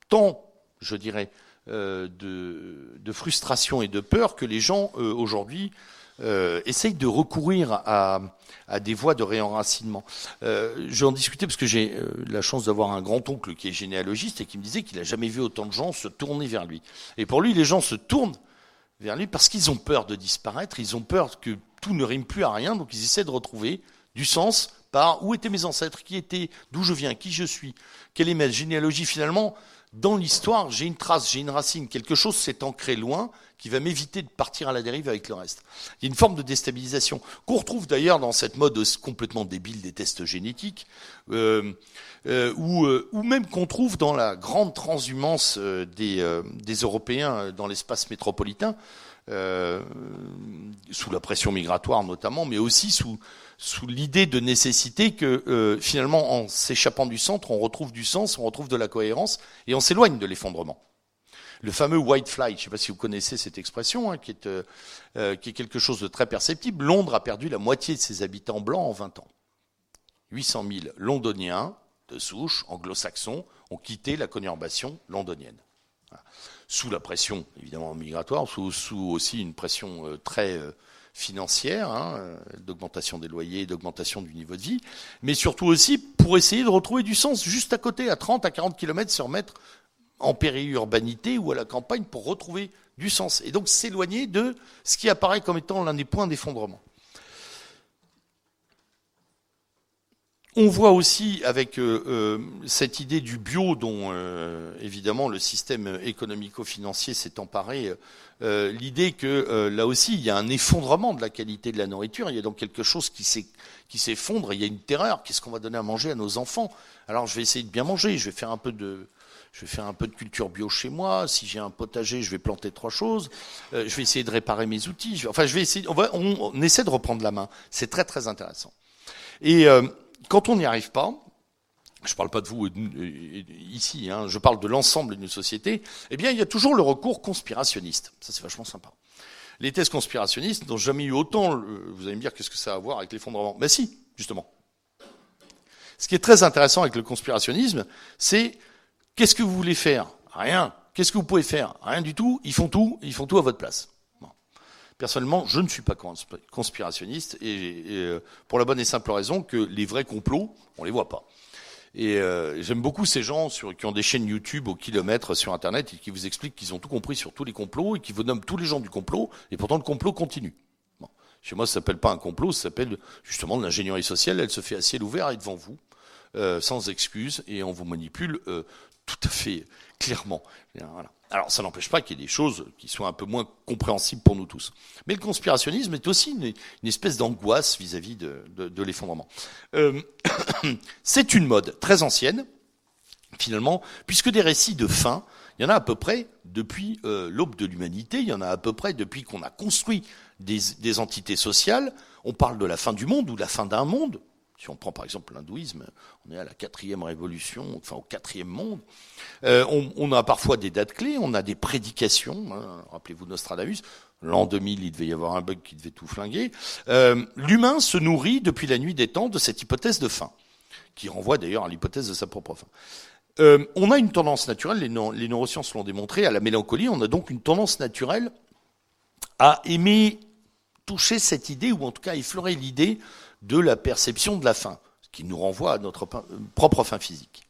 tant, je dirais, de, frustration et de peur que les gens aujourd'hui euh, essayent de recourir à, des voies de réenracinement. Euh, je vais en discuter parce que j'ai euh, la chance d'avoir un grand-oncle qui est généalogiste et qui me disait qu'il n'a jamais vu autant de gens se tourner vers lui. Et pour lui, les gens se tournent vers lui parce qu'ils ont peur de disparaître, ils ont peur que tout ne rime plus à rien, donc ils essaient de retrouver du sens par où étaient mes ancêtres, qui étaient, d'où je viens, qui je suis, quelle est ma généalogie finalement dans l'histoire, j'ai une trace, j'ai une racine, quelque chose s'est ancré loin qui va m'éviter de partir à la dérive avec le reste. Il y a une forme de déstabilisation qu'on retrouve d'ailleurs dans cette mode complètement débile des tests génétiques, euh, euh, ou, euh, ou, même qu'on trouve dans la grande transhumance euh, des, euh, des Européens dans l'espace métropolitain, sous la pression migratoire notamment, mais aussi sous sous l'idée de nécessité que euh, finalement, en s'échappant du centre, on retrouve du sens, on retrouve de la cohérence, et on s'éloigne de l'effondrement. Le fameux white flight, je ne sais pas si vous connaissez cette expression, hein, qui, est, euh, euh, qui est quelque chose de très perceptible. Londres a perdu la moitié de ses habitants blancs en 20 ans. 800 000 londoniens de souche anglo-saxons ont quitté la conurbation londonienne. Sous la pression, évidemment, migratoire, sous aussi une pression très financière, hein, euh, d'augmentation des loyers, d'augmentation du niveau de vie, mais surtout aussi pour essayer de retrouver du sens juste à côté, à 30 à 40 km, se remettre en périurbanité ou à la campagne pour retrouver du sens. Et donc s'éloigner de ce qui apparaît comme étant l'un des points d'effondrement. On voit aussi avec euh, euh, cette idée du bio dont évidemment le système économico-financier s'est emparé, euh, l'idée que euh, là aussi il y a un effondrement de la qualité de la nourriture, il y a donc quelque chose qui s'effondre, il y a une terreur, qu'est-ce qu'on va donner à manger à nos enfants? Alors je vais essayer de bien manger, je vais faire un peu de je vais faire un peu de culture bio chez moi. Si j'ai un potager, je vais planter trois choses. je vais essayer de réparer mes outils. enfin, je vais essayer. On, on, essaie de reprendre la main. C'est très très intéressant. Et quand on n'y arrive pas, je ne parle pas de vous ici, hein, je parle de l'ensemble d'une société, eh bien, il y a toujours le recours conspirationniste. Ça, c'est vachement sympa. Les thèses conspirationnistes n'ont jamais eu autant, vous allez me dire, qu'est-ce que ça a à voir avec l'effondrement? Ben si, justement. Ce qui est très intéressant avec le conspirationnisme, c'est qu'est-ce que vous voulez faire? Rien. Qu'est-ce que vous pouvez faire? Rien du tout. Ils font tout, ils font tout à votre place. Personnellement, je ne suis pas conspirationniste et, euh, pour la bonne et simple raison que les vrais complots, on les voit pas. Et euh, j'aime beaucoup ces gens sur, qui ont des chaînes YouTube au kilomètre sur Internet et qui vous expliquent qu'ils ont tout compris sur tous les complots et qui vous nomment tous les gens du complot et pourtant le complot continue. Bon. Chez moi, ça s'appelle pas un complot, ça s'appelle justement l'ingénierie sociale. Elle se fait à ciel ouvert et devant vous, euh, sans excuse, et on vous manipule euh, tout à fait clairement. Voilà. Alors, ça n'empêche pas qu'il y ait des choses qui soient un peu moins compréhensibles pour nous tous. Mais le conspirationnisme est aussi une, espèce d'angoisse vis-à-vis de, l'effondrement. Euh, c'est une mode très ancienne, finalement, puisque des récits de fin, il y en a à peu près depuis euh, l'aube de l'humanité, il y en a à peu près depuis qu'on a construit des, des entités sociales. On parle de la fin du monde ou de la fin d'un monde, si on prend par exemple l'hindouisme, on est à la quatrième révolution, enfin au quatrième monde. Euh, on, a parfois des dates clés, on a des prédications. Hein, Rappelez-vous Nostradamus, l'an 2000, il devait y avoir un bug qui devait tout flinguer. Euh, L'humain se nourrit depuis la nuit des temps de cette hypothèse de fin, qui renvoie d'ailleurs à l'hypothèse de sa propre fin. Euh, on a une tendance naturelle, les neurosciences l'ont démontré, à la mélancolie. On a donc une tendance naturelle à aimer toucher cette idée, ou en tout cas effleurer l'idée de la perception de la fin, ce qui nous renvoie à notre propre fin physique.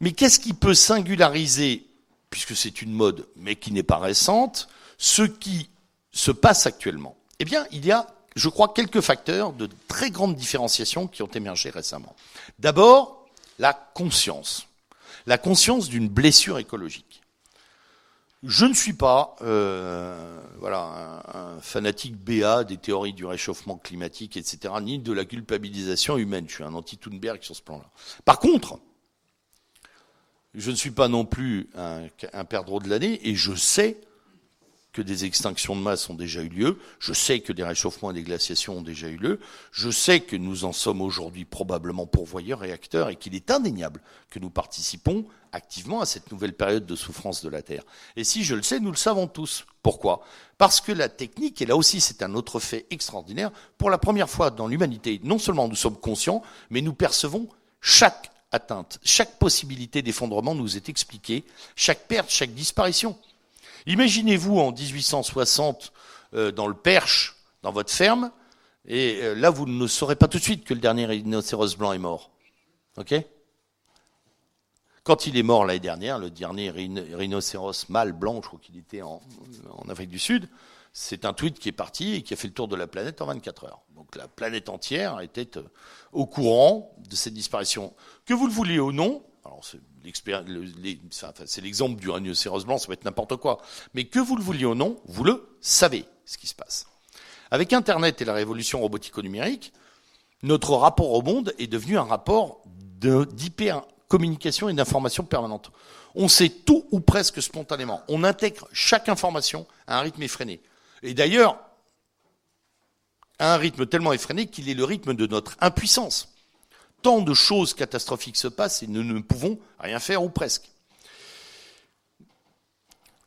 Mais qu'est-ce qui peut singulariser, puisque c'est une mode, mais qui n'est pas récente, ce qui se passe actuellement? Eh bien, il y a, je crois, quelques facteurs de très grande différenciation qui ont émergé récemment. D'abord, la conscience. La conscience d'une blessure écologique. Je ne suis pas euh, voilà, un, fanatique BA des théories du réchauffement climatique, etc., ni de la culpabilisation humaine. Je suis un anti-Thunberg sur ce plan-là. Par contre, je ne suis pas non plus un, un perdreau de l'année, et je sais que des extinctions de masse ont déjà eu lieu. Je sais que des réchauffements et des glaciations ont déjà eu lieu. Je sais que nous en sommes aujourd'hui probablement pourvoyeurs et acteurs et qu'il est indéniable que nous participons activement à cette nouvelle période de souffrance de la Terre. Et si je le sais, nous le savons tous. Pourquoi? Parce que la technique, et là aussi c'est un autre fait extraordinaire, pour la première fois dans l'humanité, non seulement nous sommes conscients, mais nous percevons chaque atteinte, chaque possibilité d'effondrement nous est expliquée, chaque perte, chaque disparition. Imaginez-vous en 1860 euh, dans le Perche, dans votre ferme, et euh, là vous ne saurez pas tout de suite que le dernier rhinocéros blanc est mort. Ok? Quand il est mort l'année dernière, le dernier rhinocéros mâle blanc, je crois qu'il était en, Afrique du Sud, c'est un tweet qui est parti et qui a fait le tour de la planète en 24 heures. Donc la planète entière était euh, au courant de cette disparition. Que vous le vouliez ou non, c'est l'exemple du rhinocéros blanc, ça peut être n'importe quoi. Mais que vous le vouliez ou non, vous le savez, ce qui se passe. Avec Internet et la révolution robotico-numérique, notre rapport au monde est devenu un rapport d'hyper-communication et d'information permanente. On sait tout ou presque spontanément. On intègre chaque information à un rythme effréné. Et d'ailleurs, à un rythme tellement effréné qu'il est le rythme de notre impuissance tant de choses catastrophiques se passent et nous ne pouvons rien faire ou presque.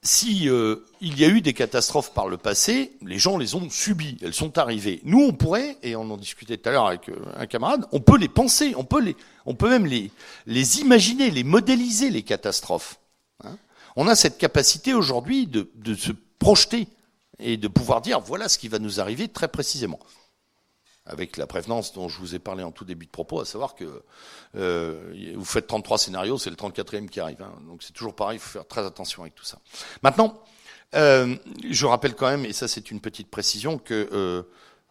Si euh, il y a eu des catastrophes par le passé, les gens les ont subies, elles sont arrivées. Nous, on pourrait, et on en discutait tout à l'heure avec euh, un camarade, on peut les penser, on peut les, même les, imaginer, les modéliser les catastrophes. Hein. on a cette capacité aujourd'hui de se projeter et de pouvoir dire voilà ce qui va nous arriver très précisément avec la prévenance dont je vous ai parlé en tout début de propos, à savoir que euh, vous faites 33 scénarios, c'est le 34e qui arrive. Hein. donc c'est toujours pareil, il faut faire très attention avec tout ça. Maintenant, euh, je rappelle quand même, et ça c'est une petite précision, que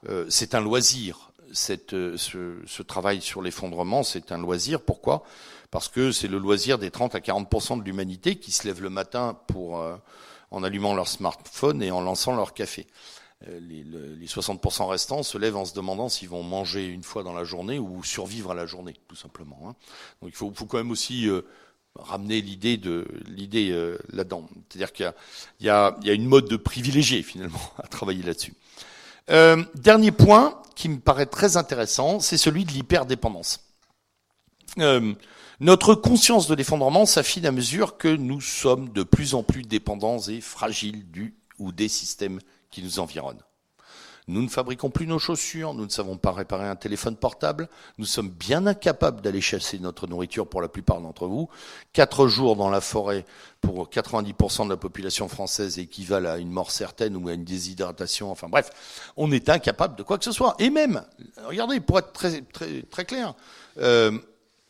euh, c'est un loisir. Cette, ce, travail sur l'effondrement, c'est un loisir. Pourquoi? Parce que c'est le loisir des 30 à 40% de l'humanité qui se lève le matin pour en allumant leur smartphone et en lançant leur café. Euh, les, les 60% restants se lèvent en se demandant s'ils vont manger une fois dans la journée ou survivre à la journée, tout simplement. Hein. Donc il faut, faut, quand même aussi euh, ramener l'idée de l'idée euh, là-dedans. C'est-à-dire qu'il y, y, y a, une mode de privilégié finalement à travailler là-dessus. Euh, dernier point qui me paraît très intéressant, c'est celui de l'hyperdépendance. Euh, notre conscience de l'effondrement s'affine à mesure que nous sommes de plus en plus dépendants et fragiles du ou des systèmes qui nous environnent. Nous ne fabriquons plus nos chaussures, nous ne savons pas réparer un téléphone portable, nous sommes bien incapables d'aller chasser notre nourriture pour la plupart d'entre vous. Quatre jours dans la forêt pour 90% de la population française équivalent à une mort certaine ou à une déshydratation. Enfin bref, on est incapable de quoi que ce soit. Et même, regardez, pour être très, très, très clair, euh,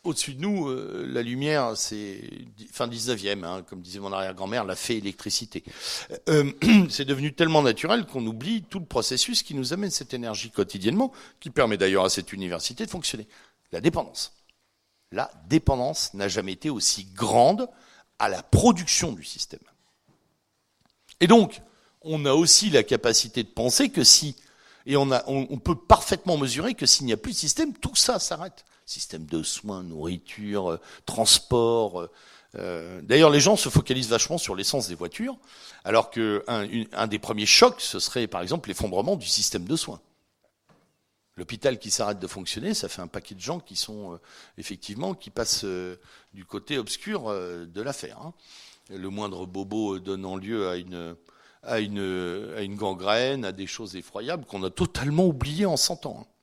au-dessus de nous, euh, la lumière, c'est fin 19e, hein, comme disait mon arrière-grand-mère, la fée électricité. Euh, c'est devenu tellement naturel qu'on oublie tout le processus qui nous amène cette énergie quotidiennement, qui permet d'ailleurs à cette université de fonctionner. La dépendance. La dépendance n'a jamais été aussi grande à la production du système. Et donc, on a aussi la capacité de penser que si, et on, peut parfaitement mesurer que s'il n'y a plus de système, tout ça s'arrête système de soins, nourriture, euh, transport. Euh, euh, d'ailleurs, les gens se focalisent vachement sur l'essence des voitures, alors qu'un un des premiers chocs, ce serait par exemple l'effondrement du système de soins. L'hôpital qui s'arrête de fonctionner, ça fait un paquet de gens qui sont effectivement qui passent du côté obscur de l'affaire. Hein. Le moindre bobo donnant lieu à une à une à une gangrène, à des choses effroyables qu'on a totalement oubliées en 100 ans. Hein.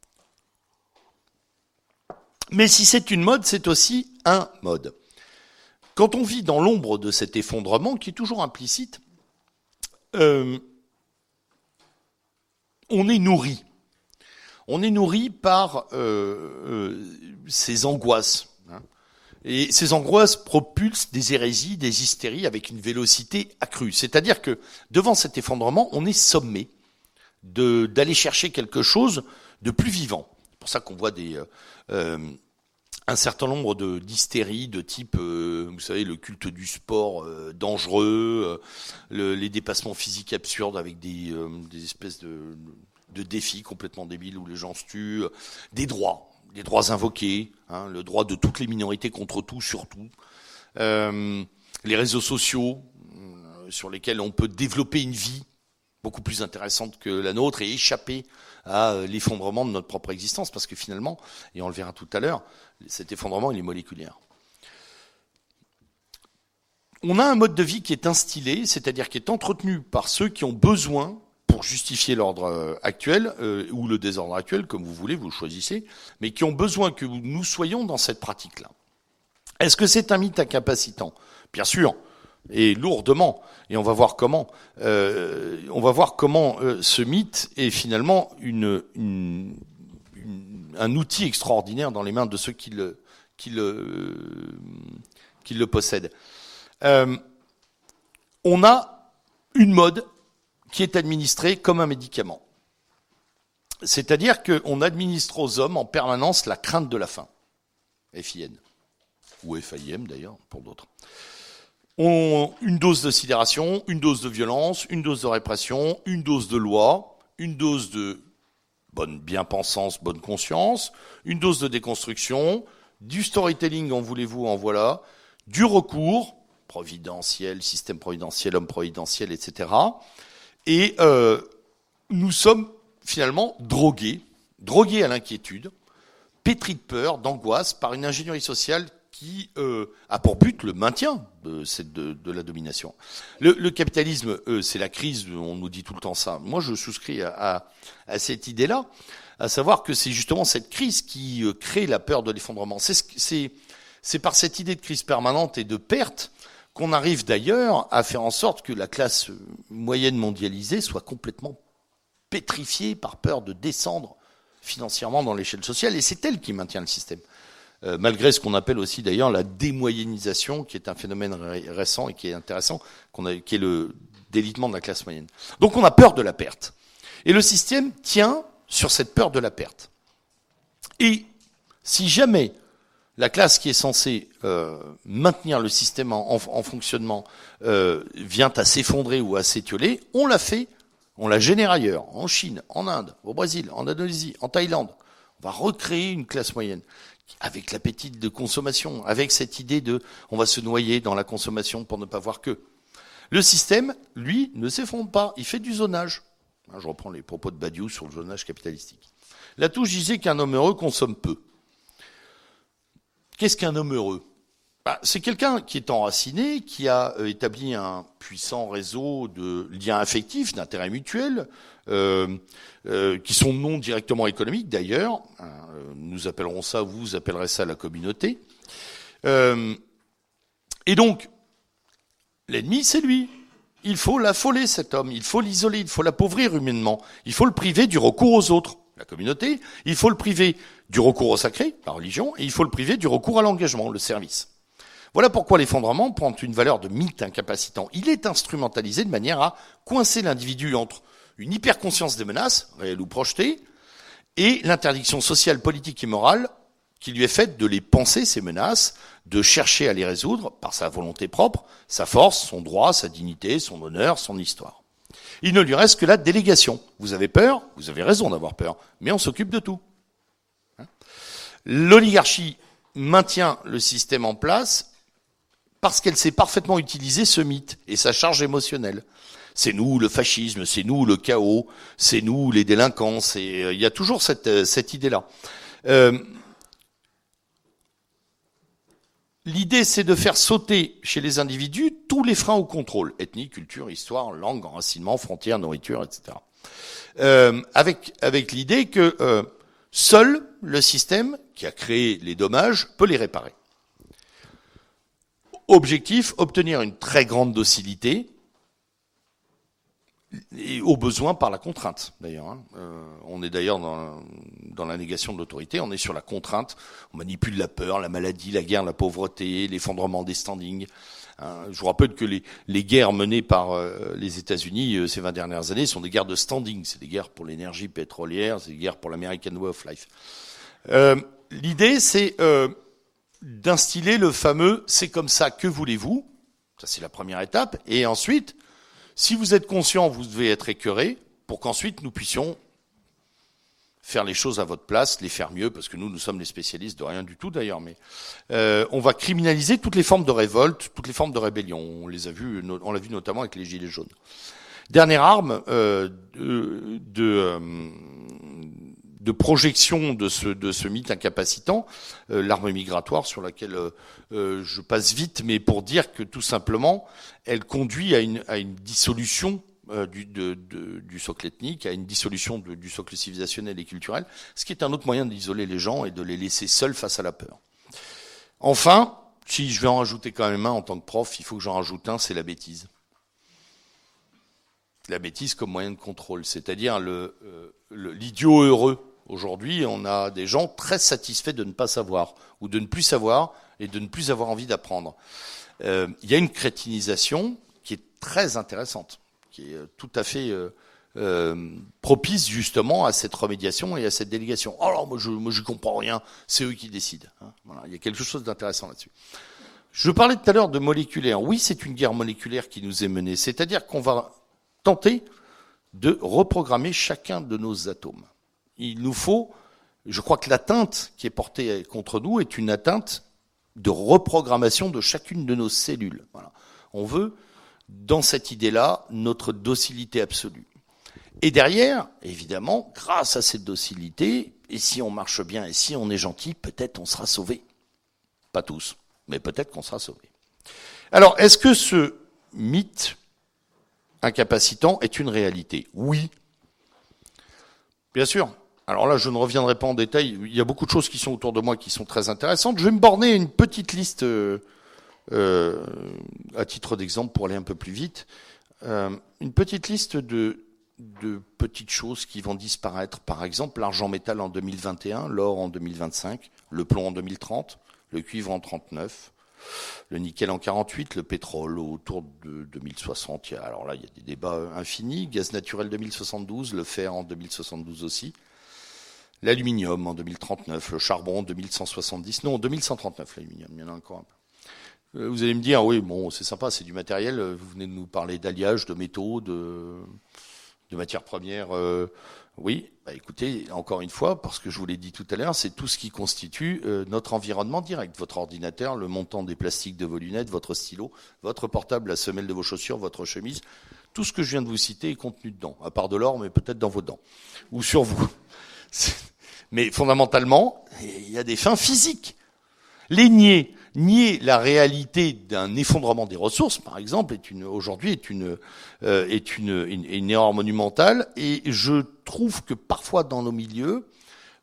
Mais si c'est une mode, c'est aussi un mode. Quand on vit dans l'ombre de cet effondrement, qui est toujours implicite, euh, on est nourri. On est nourri par euh, euh, ces angoisses. Hein. Et ces angoisses propulsent des hérésies, des hystéries avec une vélocité accrue. C'est-à-dire que devant cet effondrement, on est sommé d'aller chercher quelque chose de plus vivant. Pour ça qu'on voit des, un certain nombre de d'hystéries de type, euh, vous savez, le culte du sport euh, dangereux, euh, les dépassements physiques absurdes avec des, espèces de, de, défis complètement débiles où les gens se tuent, des droits, des droits invoqués, hein, le droit de toutes les minorités contre tout, surtout, les réseaux sociaux sur lesquels on peut développer une vie beaucoup plus intéressante que la nôtre et échapper à l'effondrement de notre propre existence, parce que finalement, et on le verra tout à l'heure, cet effondrement, est moléculaire. On a un mode de vie qui est instillé, c'est-à-dire qui est entretenu par ceux qui ont besoin, pour justifier l'ordre euh, actuel, euh, ou le désordre actuel, comme vous voulez, vous choisissez, mais qui ont besoin que nous soyons dans cette pratique-là. Est-ce que c'est un mythe incapacitant? Bien sûr, et lourdement. Et on va voir comment. Euh, on va voir comment euh, ce mythe est finalement une, une, un outil extraordinaire dans les mains de ceux qui le, qui le, qui le possèdent. Euh, on a une mode qui est administrée comme un médicament. C'est-à-dire qu'on administre aux hommes en permanence la crainte de la faim. FIN. Ou FIM d'ailleurs, pour d'autres ont une dose de sidération, une dose de violence, une dose de répression, une dose de loi, une dose de bonne bien-pensance, bonne conscience, une dose de déconstruction, du storytelling, en voulez-vous, en voilà, du recours, providentiel, système providentiel, homme providentiel, etc. Et euh, nous sommes finalement drogués, drogués à l'inquiétude, pétris de peur, d'angoisse, par une ingénierie sociale qui euh, a pour but le maintien de, cette, de, la domination. Le, le capitalisme, euh, c'est la crise, on nous dit tout le temps ça. Moi, je souscris à, à, cette idée-là, à savoir que c'est justement cette crise qui euh, crée la peur de l'effondrement. C'est par cette idée de crise permanente et de perte qu'on arrive d'ailleurs à faire en sorte que la classe moyenne mondialisée soit complètement pétrifiée par peur de descendre financièrement dans l'échelle sociale, et c'est elle qui maintient le système. Euh, malgré ce qu'on appelle aussi d'ailleurs la démoyennisation, qui est un phénomène récent et qui est intéressant, qui est le délitement de la classe moyenne. Donc on a peur de la perte. Et le système tient sur cette peur de la perte. Et si jamais la classe qui est censée euh, maintenir le système en, fonctionnement euh, vient à s'effondrer ou à s'étioler, on l'a fait, on l'a généré ailleurs, en Chine, en Inde, au Brésil, en Indonésie, en Thaïlande. On va recréer une classe moyenne avec l'appétit de consommation, avec cette idée de on va se noyer dans la consommation pour ne pas voir que. Le système, lui, ne s'effondre pas, il fait du zonage. Hein, je reprends les propos de Badiou sur le zonage capitalistique. La touche disait qu'un homme heureux consomme peu. Qu'est-ce qu'un homme heureux? Bah, C'est quelqu'un qui est enraciné, qui a euh, établi un puissant réseau de liens affectifs, d'intérêts mutuels, qui sont non directement économiques d'ailleurs. Euh, nous appellerons ça, vous appellerez ça la communauté. Euh, et donc, l'ennemi, c'est lui. Il faut l'affoler, cet homme. Il faut l'isoler. Il faut l'appauvrir humainement. Il faut le priver du recours aux autres, la communauté. Il faut le priver du recours au sacré, la religion. Et il faut le priver du recours à l'engagement, le service. Voilà pourquoi l'effondrement prend une valeur de mythe incapacitant. Il est instrumentalisé de manière à coincer l'individu entre une hyperconscience des menaces, réelles ou projetées, et l'interdiction sociale, politique et morale qui lui est faite de les penser, ces menaces, de chercher à les résoudre par sa volonté propre, sa force, son droit, sa dignité, son honneur, son histoire. Il ne lui reste que la délégation. Vous avez peur, vous avez raison d'avoir peur, mais on s'occupe de tout. Hein L'oligarchie maintient le système en place parce qu'elle sait parfaitement utiliser ce mythe et sa charge émotionnelle c'est nous le fascisme, c'est nous le chaos, c'est nous les délinquants. Euh, il y a toujours cette, euh, cette idée-là. Euh, L'idée, c'est de faire sauter chez les individus tous les freins au contrôle, ethnie, culture, histoire, langue, enracinement, frontières, nourriture, etc. Avec l'idée que seul le système qui a créé les dommages peut les réparer. Objectif, obtenir une très grande docilité, et au besoin par la contrainte, d'ailleurs. Hein. Euh, on est d'ailleurs dans, dans, la négation de l'autorité, on est sur la contrainte, on manipule la peur, la maladie, la guerre, la pauvreté, l'effondrement des standings. Hein. Je vous rappelle que les, les guerres menées par euh, les États-Unis euh, ces 20 dernières années sont des guerres de standing, c'est des guerres pour l'énergie pétrolière, c'est des guerres pour l'American Way of Life. L'idée, c'est d'instiller le fameux « c'est comme ça, que voulez-vous » Ça, c'est la première étape. Et ensuite, si vous êtes conscient, vous devez être écœuré pour qu'ensuite nous puissions faire les choses à votre place, les faire mieux, parce que nous, nous sommes les spécialistes de rien du tout d'ailleurs, mais euh, on va criminaliser toutes les formes de révolte, toutes les formes de rébellion. On les a vues, on l'a vu notamment avec les gilets jaunes. Dernière arme de, de, de, projection de ce, de ce mythe incapacitant, l'arme migratoire sur laquelle je passe vite, mais pour dire que tout simplement, elle conduit à une, à une dissolution euh, du, du, socle ethnique, à une dissolution du socle civilisationnel et culturel, ce qui est un autre moyen d'isoler les gens et de les laisser seuls face à la peur. Enfin, si je vais en rajouter quand même un en tant que prof, il faut que j'en rajoute un, c'est la bêtise. La bêtise comme moyen de contrôle, c'est-à-dire euh, l'idiot heureux. Aujourd'hui, on a des gens très satisfaits de ne pas savoir, ou de ne plus savoir, et de ne plus avoir envie d'apprendre. Euh, il y a une crétinisation qui est très intéressante qui est euh, tout à fait euh, propice justement à cette remédiation et à cette délégation. Oh, alors moi je moi je comprends rien, c'est eux qui décident. Hein. Il y a quelque chose d'intéressant là-dessus. Je parlais tout à l'heure de moléculaire. Oui, c'est une guerre moléculaire qui nous est menée, c'est-à-dire qu'on va tenter de reprogrammer chacun de nos atomes. Il nous faut, je crois que l'atteinte qui est portée contre nous est une atteinte de reprogrammation de chacune de nos cellules. On veut dans cette idée-là notre docilité absolue. Et derrière, évidemment, grâce à cette docilité, et si on marche bien et si on est gentil, peut-être on sera sauvé. Pas tous, mais peut-être qu'on sera sauvé. Alors, est-ce que ce mythe incapacitant est une réalité? Oui. Bien sûr. Alors là, je ne reviendrai pas en détail. Il y a beaucoup de choses qui sont autour de moi qui sont très intéressantes. Je vais me borner à une petite liste euh, euh, à titre d'exemple, pour aller un peu plus vite, euh, une petite liste de, de petites choses qui vont disparaître. Par exemple, l'argent métal en 2021, l'or en 2025, le plomb en 2030, le cuivre en 39, le nickel en 48, le pétrole autour de 2060. Alors là, il y a des débats infinis. Gaz naturel 2072, le fer en 2072 aussi. L'aluminium en 2039, le charbon en 2170. Non, en 2139, l'aluminium, il y en a encore un peu. Euh, vous allez me dire, oui, bon, c'est sympa, c'est du matériel. Vous venez de nous parler d'alliage, de métaux, de, de matières premières. Euh, oui, bah écoutez, encore une fois, parce que je vous l'ai dit tout à l'heure, c'est tout ce qui constitue euh, notre environnement direct. Votre ordinateur, le montant des plastiques de vos lunettes, votre stylo, votre portable, la semelle de vos chaussures, votre chemise. Tout ce que je viens de vous citer est contenu dedans, à part de l'or, mais peut-être dans vos dents ou sur vous. Mais fondamentalement, il y a des fins physiques. Les nier, nier la réalité d'un effondrement des ressources, par exemple, est aujourd'hui est une euh, est une, une, erreur monumentale. Et je trouve que parfois dans nos milieux,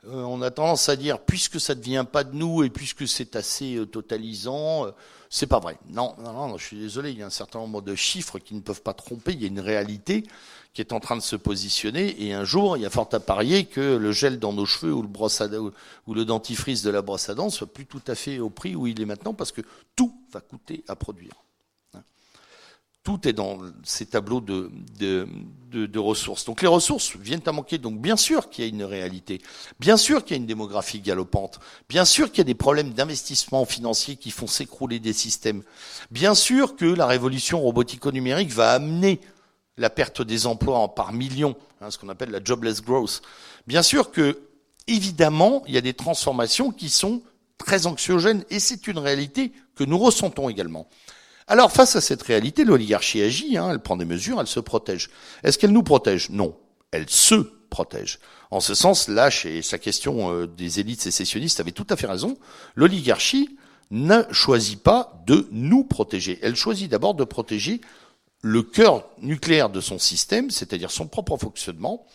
euh, on a tendance à dire puisque ça ne vient pas de nous et puisque c'est assez euh, totalisant, c'est pas vrai. Non, non, non, je suis désolé. Il y a un certain nombre de chiffres qui ne peuvent pas tromper. Il y a une réalité qui est en train de se positionner. Et un jour, il y a fort à parier que le gel dans nos cheveux ou le, brosse à, ou le dentifrice de la brosse à dents soit plus tout à fait au prix où il est maintenant parce que tout va coûter à produire. Hein. Tout est dans ces tableaux de, de, de, de, ressources. Donc les ressources viennent à manquer. Donc bien sûr qu'il y a une réalité, bien sûr qu'il y a une démographie galopante, bien sûr qu'il y a des problèmes d'investissement financier qui font s'écrouler des systèmes, bien sûr que la révolution robotico-numérique va amener la perte des emplois par millions, hein, ce qu'on appelle la jobless growth. Bien sûr que, évidemment, il y a des transformations qui sont très anxiogènes, et c'est une réalité que nous ressentons également. Alors, face à cette réalité, l'oligarchie agit, hein, elle prend des mesures, elle se protège. Est-ce qu'elle nous protège? Non, elle se protège. En ce sens, là, chez sa question euh, des élites sécessionnistes avait tout à fait raison. L'oligarchie ne choisit pas de nous protéger. Elle choisit d'abord de protéger le cœur nucléaire de son système, c'est-à-dire son propre fonctionnement.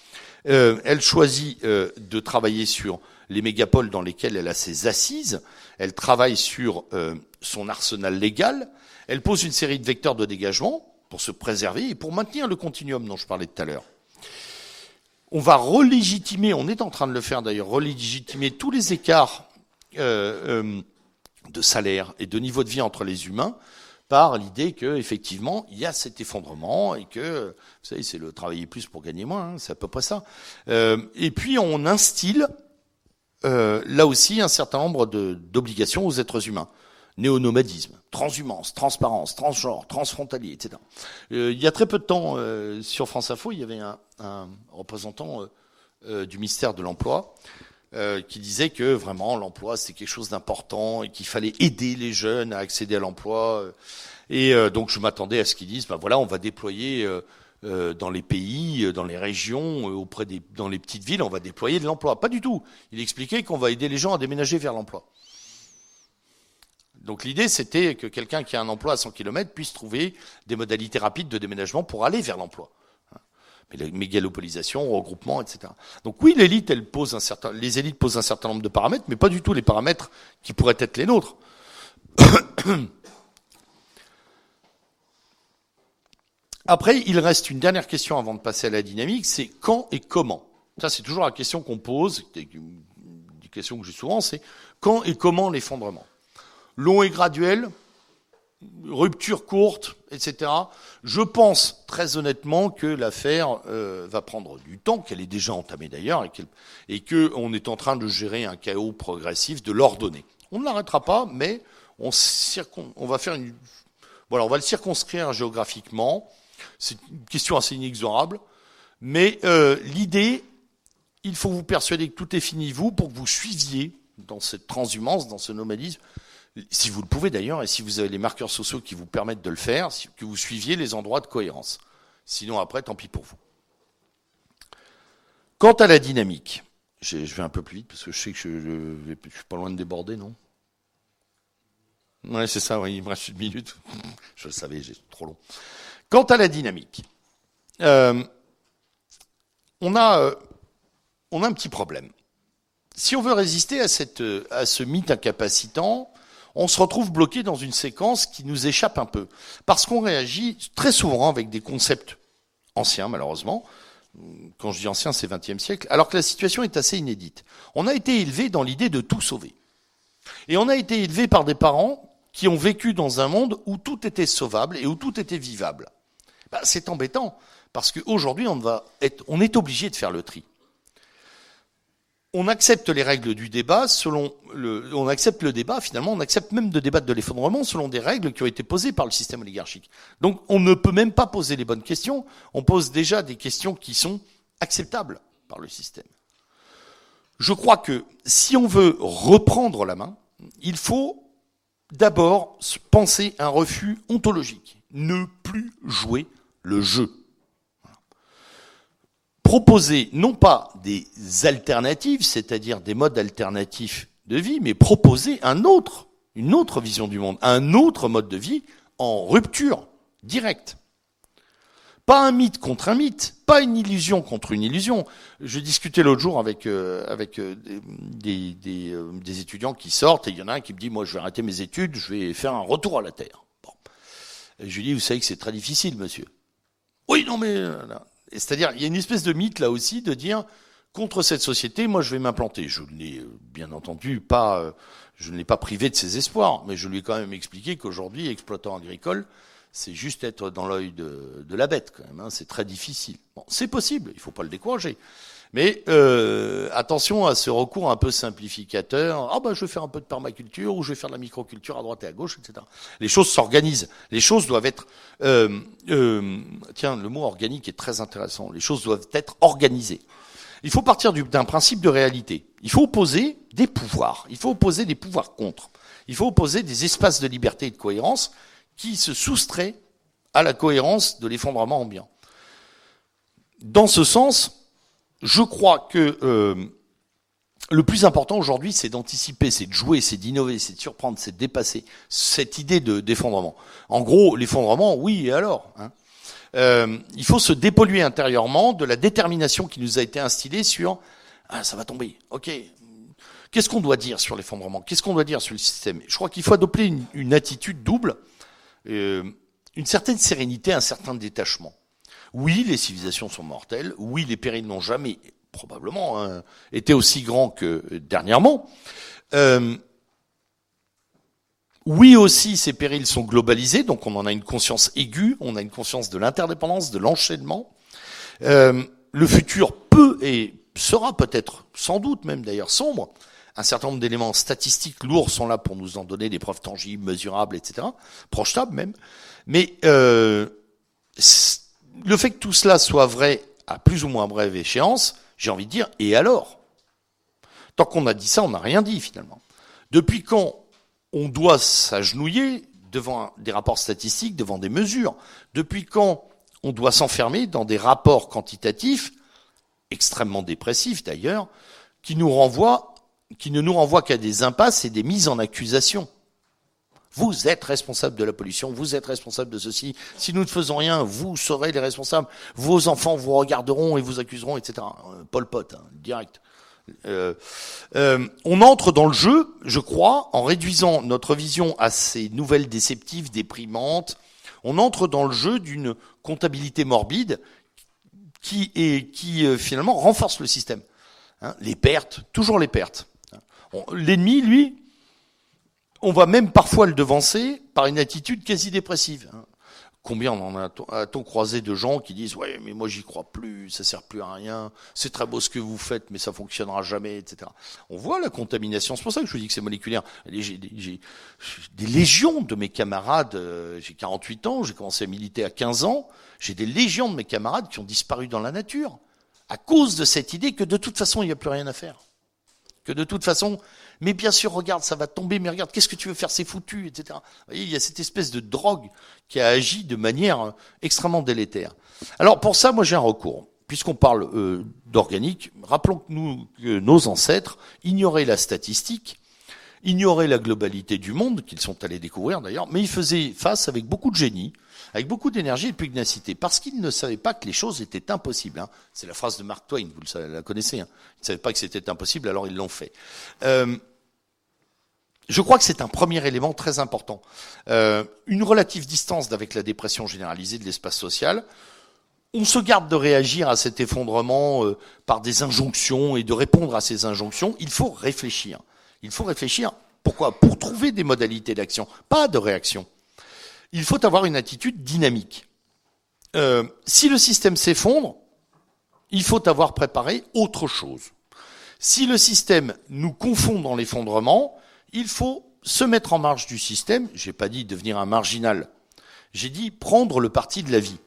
Euh, elle choisit euh, de travailler sur les mégapoles dans lesquelles elle a ses assises. Elle travaille sur euh, son arsenal légal. Elle pose une série de vecteurs de dégagement pour se préserver et pour maintenir le continuum dont je parlais tout à l'heure. On va relégitimer, on est en train de le faire d'ailleurs, relégitimer tous les écarts de salaire et de niveau de vie entre les humains par l'idée que effectivement il y a cet effondrement et que vous savez c'est le travailler plus pour gagner moins, hein, c'est à peu près ça. Euh, et puis on instille euh, là aussi un certain nombre d'obligations aux êtres humains. Néonomadisme, transhumance, transparence, transgenre, transfrontalier, etc. Euh, il y a très peu de temps, sur France Info, il y avait un, représentant du ministère de l'Emploi euh, qui disait que vraiment l'emploi c'est quelque chose d'important et qu'il fallait aider les jeunes à accéder à l'emploi. Et euh, donc je m'attendais à ce qu'ils disent, ben voilà, on va déployer dans les pays, dans les régions, auprès des, dans les petites villes, on va déployer de l'emploi. Pas du tout. Il expliquait qu'on va aider les gens à déménager vers l'emploi. Donc l'idée, c'était que quelqu'un qui a un emploi à 100 km puisse trouver des modalités rapides de déménagement pour aller vers l'emploi. Mais la mégalopolisation, regroupement, etc. Donc oui, l'élite, elle pose un certain, les élites posent un certain nombre de paramètres, mais pas du tout les paramètres qui pourraient être les nôtres. Après, il reste une dernière question avant de passer à la dynamique, c'est quand et comment. Ça, c'est toujours la question qu'on pose, une question que j'ai souvent, c'est quand et comment l'effondrement? Long et graduel, rupture courte, etc. Je pense très honnêtement que l'affaire euh, va prendre du temps, qu'elle est déjà entamée d'ailleurs, et qu'on est en train de gérer un chaos progressif, de l'ordonner. On ne l'arrêtera pas, mais on, va faire on va le circonscrire géographiquement. C'est une question assez inexorable, mais euh, l'idée, il faut vous persuader que tout est fini vous pour que vous suiviez dans cette transhumance, dans ce nomadisme, si vous le pouvez d'ailleurs, et si vous avez les marqueurs sociaux qui vous permettent de le faire, que vous suiviez les endroits de cohérence. Sinon, après, tant pis pour vous. Quant à la dynamique, je vais un peu plus vite parce que je sais que je, ne suis pas loin de déborder, non? Ouais, c'est ça, oui, il me reste une minute. je le savais, j'ai trop long. Quant à la dynamique, euh, on, a, euh, on a un petit problème. Si on veut résister à, cette, à ce mythe incapacitant, on se retrouve bloqué dans une séquence qui nous échappe un peu. Parce qu'on réagit très souvent avec des concepts anciens, malheureusement. Quand je dis ancien, c'est 20e siècle, alors que la situation est assez inédite. On a été élevé dans l'idée de tout sauver. Et on a été élevé par des parents qui ont vécu dans un monde où tout était sauvable et où tout était vivable. Bah, c'est embêtant, parce qu'aujourd'hui, on, on est obligé de faire le tri on accepte les règles du débat selon le, on accepte le débat, finalement, on accepte même de débattre de l'effondrement selon des règles qui ont été posées par le système oligarchique. Donc, on ne peut même pas poser les bonnes questions. On pose déjà des questions qui sont acceptables par le système. Je crois que si on veut reprendre la main, il faut d'abord penser un refus ontologique. Ne plus jouer le jeu proposer non pas des alternatives, c'est-à-dire des modes alternatifs de vie, mais proposer un autre, une autre vision du monde, un autre mode de vie en rupture directe. Pas un mythe contre un mythe, pas une illusion contre une illusion. Je discutais l'autre jour avec euh, euh, euh, des, étudiants qui sortent et il y en a un qui me dit moi je vais arrêter mes études, je vais faire un retour à la terre. Je lui dis vous savez que c'est très difficile monsieur. Oui non mais c'est-à-dire, il y a une espèce de mythe là aussi de dire contre cette société, moi je vais m'implanter. Je ne l'ai euh, bien entendu pas, euh, je ne l'ai pas privé de ses espoirs, mais je lui ai quand même expliqué qu'aujourd'hui, exploitant agricole, c'est juste être dans l'œil de, la bête quand même. Hein. c'est très difficile. Bon, c'est possible, il ne faut pas le décourager. Mais euh, attention à ce recours un peu simplificateur. Ah ben je vais faire un peu de permaculture ou je vais faire de la microculture à droite et à gauche, etc. Les choses s'organisent. Les choses doivent être. Euh, euh, tiens, le mot organique est très intéressant. Les choses doivent être organisées. Il faut partir d'un principe de réalité. Il faut opposer des pouvoirs. Il faut opposer des pouvoirs contre. Il faut opposer des espaces de liberté et de cohérence qui se soustraient à la cohérence de l'effondrement ambiant. Dans ce sens, je crois que euh, le plus important aujourd'hui, c'est d'anticiper, c'est de jouer, c'est d'innover, c'est de surprendre, c'est de dépasser cette idée de d'effondrement. En gros, l'effondrement, oui, et alors hein euh, Il faut se dépolluer intérieurement de la détermination qui nous a été instillée sur ah, ça va tomber, ok. Qu'est-ce qu'on doit dire sur l'effondrement? Qu'est-ce qu'on doit dire sur le système? Je crois qu'il faut adopter une, attitude double, euh, une certaine sérénité, un certain détachement. Oui, les civilisations sont mortelles. Oui, les périls n'ont jamais probablement hein, été aussi grands que dernièrement. Euh, oui aussi, ces périls sont globalisés, donc on en a une conscience aiguë, on a une conscience de l'interdépendance, de l'enchaînement. Euh, le futur peut et sera peut-être, sans doute même d'ailleurs, sombre. Un certain nombre d'éléments statistiques lourds sont là pour nous en donner des preuves tangibles, mesurables, etc., projetables même. Mais euh, le fait que tout cela soit vrai à plus ou moins brève échéance, j'ai envie de dire, et alors? Tant qu'on a dit ça, on n'a rien dit finalement. Depuis quand on doit s'agenouiller devant des rapports statistiques, devant des mesures? Depuis quand on doit s'enfermer dans des rapports quantitatifs, extrêmement dépressifs d'ailleurs, qui ne nous renvoient qu'à des impasses et des mises en accusation? Vous êtes responsable de la pollution, vous êtes responsable de ceci. Si nous ne faisons rien, vous serez les responsables. Vos enfants vous regarderont et vous accuseront, etc. Euh, Paul Pot, hein, direct. Euh, euh, on entre dans le jeu, je crois, en réduisant notre vision à ces nouvelles déceptives, déprimantes. On entre dans le jeu d'une comptabilité morbide qui, est, qui finalement renforce le système. Hein, les pertes, toujours les pertes. L'ennemi, lui, on va même parfois le devancer par une attitude quasi dépressive. Hein. Combien en a-t-on croisé de gens qui disent ouais mais moi j'y crois plus, ça sert plus à rien, c'est très beau ce que vous faites mais ça fonctionnera jamais, etc. On voit la contamination, c'est pour ça que je vous dis que c'est moléculaire. J'ai des légions de mes camarades, euh, j'ai 48 ans, j'ai commencé à militer à 15 ans, j'ai des légions de mes camarades qui ont disparu dans la nature à cause de cette idée que de toute façon il n'y a plus rien à faire, que de toute façon mais bien sûr, regarde, ça va tomber, mais regarde, qu'est-ce que tu veux faire, c'est foutu, etc. Vous voyez, il y a cette espèce de drogue qui a agi de manière euh, extrêmement délétère. Alors pour ça, moi j'ai un recours. Puisqu'on parle euh, d'organique, rappelons que, nous, que nos ancêtres ignoraient la statistique, ignoraient la globalité du monde, qu'ils sont allés découvrir d'ailleurs, mais ils faisaient face avec beaucoup de génie, avec beaucoup d'énergie et de pugnacité, parce qu'ils ne savaient pas que les choses étaient impossibles. Hein. C'est la phrase de Mark Twain, vous la connaissez. Hein. Ils ne savaient pas que c'était impossible, alors ils l'ont fait. Euh, je crois que c'est un premier élément très important. Euh, une relative distance avec la dépression généralisée de l'espace social. On se garde de réagir à cet effondrement euh, par des injonctions et de répondre à ces injonctions. Il faut réfléchir. Il faut réfléchir. Pourquoi? Pour trouver des modalités d'action, pas de réaction il faut avoir une attitude dynamique. Euh, si le système s'effondre, il faut avoir préparé autre chose. Si le système nous confond dans l'effondrement, il faut se mettre en marge du système. J'ai pas dit devenir un marginal. J'ai dit prendre le parti de la vie.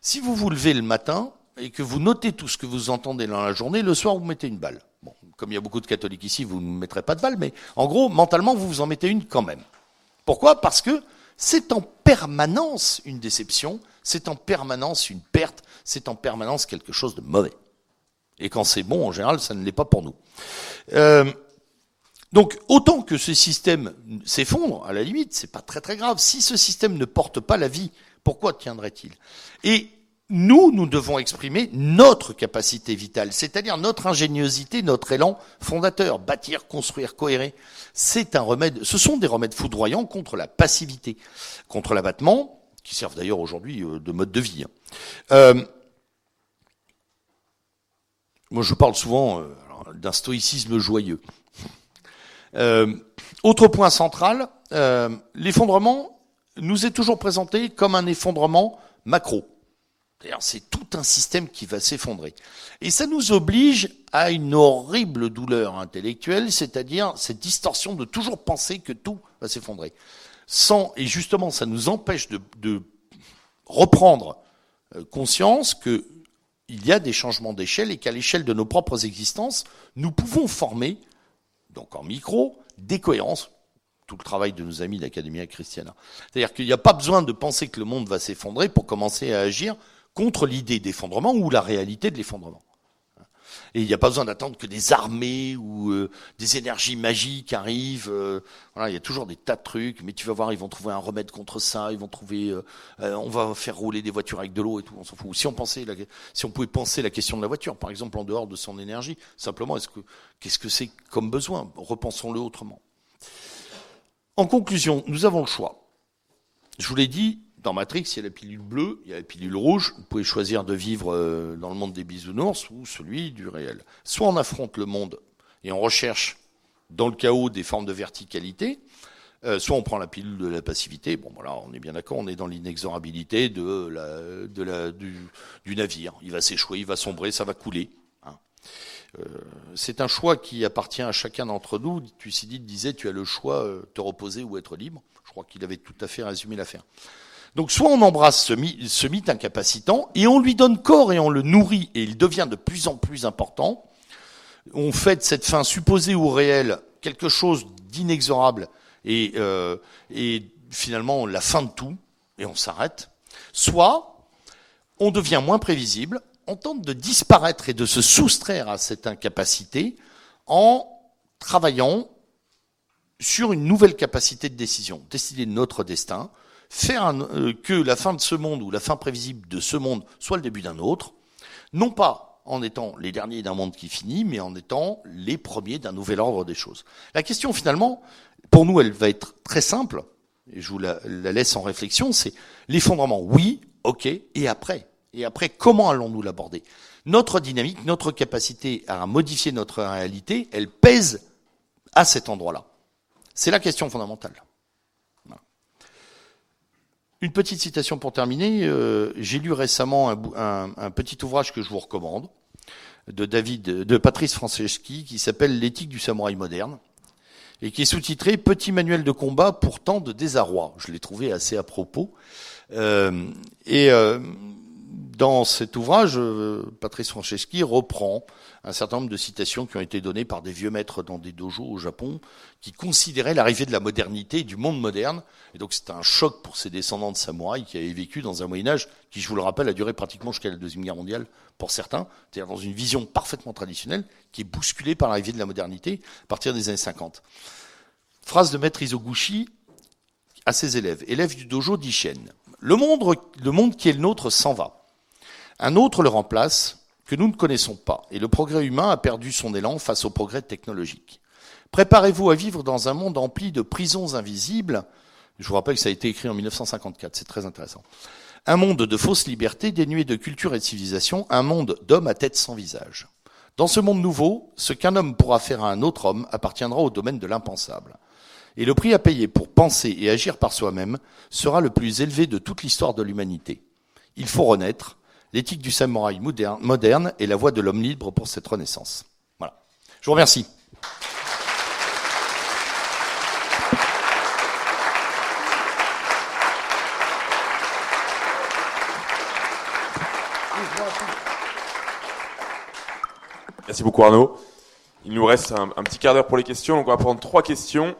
Si vous vous levez le matin et que vous notez tout ce que vous entendez dans la journée, le soir vous mettez une balle. Bon, comme il y a beaucoup de catholiques ici, vous ne mettrez pas de balle, mais en gros, mentalement, vous vous en mettez une quand même. Pourquoi? Parce que c'est en permanence une déception, c'est en permanence une perte, c'est en permanence quelque chose de mauvais. Et quand c'est bon, en général, ça ne l'est pas pour nous. Euh, donc, autant que ce système s'effondre, à la limite, c'est pas très très grave. Si ce système ne porte pas la vie, pourquoi tiendrait-il? Et nous, nous devons exprimer notre capacité vitale, c'est-à-dire notre ingéniosité, notre élan fondateur, bâtir, construire, cohérer. C'est un remède, ce sont des remèdes foudroyants contre la passivité, contre l'abattement, qui servent d'ailleurs aujourd'hui euh, de mode de vie. Hein. Euh, moi, je parle souvent euh, d'un stoïcisme joyeux. autre point central, l'effondrement nous est toujours présenté comme un effondrement macro c'est tout un système qui va s'effondrer. Et ça nous oblige à une horrible douleur intellectuelle, c'est-à-dire cette distorsion de toujours penser que tout va s'effondrer. Sans, et justement, ça nous empêche de, reprendre euh, conscience qu'il y a des changements d'échelle et qu'à l'échelle de nos propres existences, nous pouvons former, donc en micro, des cohérences tout le travail de nos amis d'Academia Christiana. C'est-à-dire qu'il n'y a pas besoin de penser que le monde va s'effondrer pour commencer à agir contre l'idée d'effondrement ou la réalité de l'effondrement. Et il n'y a pas besoin d'attendre que des armées ou euh, des énergies magiques arrivent. Euh, voilà, il y a toujours des tas de trucs, mais tu vas voir, ils vont trouver un remède contre ça. Ils vont trouver, euh, on va faire rouler des voitures avec de l'eau et tout. On s'en fout. Si on pensait, la, si on pouvait penser la question de la voiture, par exemple, en dehors de son énergie, simplement, est-ce que qu'est-ce que c'est comme besoin? Repensons-le autrement. En conclusion, nous avons le choix. Je vous l'ai dit, dans Matrix, il y a la pilule bleue, il y a la pilule rouge. Vous pouvez choisir de vivre euh, dans le monde des bisounours ou celui du réel. Soit on affronte le monde et on recherche dans le chaos des formes de verticalité, euh, soit on prend la pilule de la passivité. Bon, voilà, on est bien d'accord, on est dans l'inexorabilité du, navire. Il va s'échouer, il va sombrer, ça va couler. Hein. Euh, c'est un choix qui appartient à chacun d'entre nous. Thucydide disait, tu as le choix, te reposer ou être libre. Je crois qu'il avait tout à fait résumé l'affaire. Donc soit on embrasse ce mythe, incapacitant et on lui donne corps et on le nourrit et il devient de plus en plus important. On fait de cette fin supposée ou réelle quelque chose d'inexorable et, euh, et finalement la fin de tout et on s'arrête. Soit on devient moins prévisible, on tente de disparaître et de se soustraire à cette incapacité en travaillant sur une nouvelle capacité de décision, décider de notre destin, faire euh, que la fin de ce monde ou la fin prévisible de ce monde soit le début d'un autre, non pas en étant les derniers d'un monde qui finit, mais en étant les premiers d'un nouvel ordre des choses. La question finalement, pour nous, elle va être très simple, et je vous la, la laisse en réflexion, c'est l'effondrement, oui, ok, et après? Et après, comment allons-nous l'aborder? Notre dynamique, notre capacité à modifier notre réalité, elle pèse à cet endroit-là. C'est la question fondamentale. Une petite citation pour terminer. Euh, j'ai lu récemment un, petit ouvrage que je vous recommande de David, de Patrice Franceschi, qui s'appelle L'éthique du samouraï moderne et qui est sous-titré Petit manuel de combat pourtant de désarroi. Je l'ai trouvé assez à propos. Euh, et euh, dans cet ouvrage, Patrice Franceschi reprend un certain nombre de citations qui ont été données par des vieux maîtres dans des dojos au Japon, qui considéraient l'arrivée de la modernité du monde moderne. Et donc c'était un choc pour ces descendants de samouraïs qui avaient vécu dans un Moyen Âge qui, je vous le rappelle, a duré pratiquement jusqu'à la Deuxième Guerre mondiale pour certains, c'est-à-dire dans une vision parfaitement traditionnelle qui est bousculée par l'arrivée de la modernité à partir des années 50. Phrase de maître Isoguchi à ses élèves, élèves du dojo d'Ishen. Le monde, le monde qui est le nôtre s'en va. Un autre le remplace, que nous ne connaissons pas, et le progrès humain a perdu son élan face au progrès technologique. Préparez-vous à vivre dans un monde empli de prisons invisibles. Je vous rappelle que ça a été écrit en 1954, c'est très intéressant. Un monde de fausses libertés, dénué de culture et de civilisation, un monde d'hommes à tête sans visage. Dans ce monde nouveau, ce qu'un homme pourra faire à un autre homme appartiendra au domaine de l'impensable. Et le prix à payer pour penser et agir par soi-même sera le plus élevé de toute l'histoire de l'humanité. Il faut renaître, l'éthique du samouraï moderne est la voie de l'homme libre pour cette renaissance. Voilà. Je vous remercie. Merci beaucoup Arnaud. Il nous reste un, un petit quart d'heure pour les questions, donc on va prendre trois questions.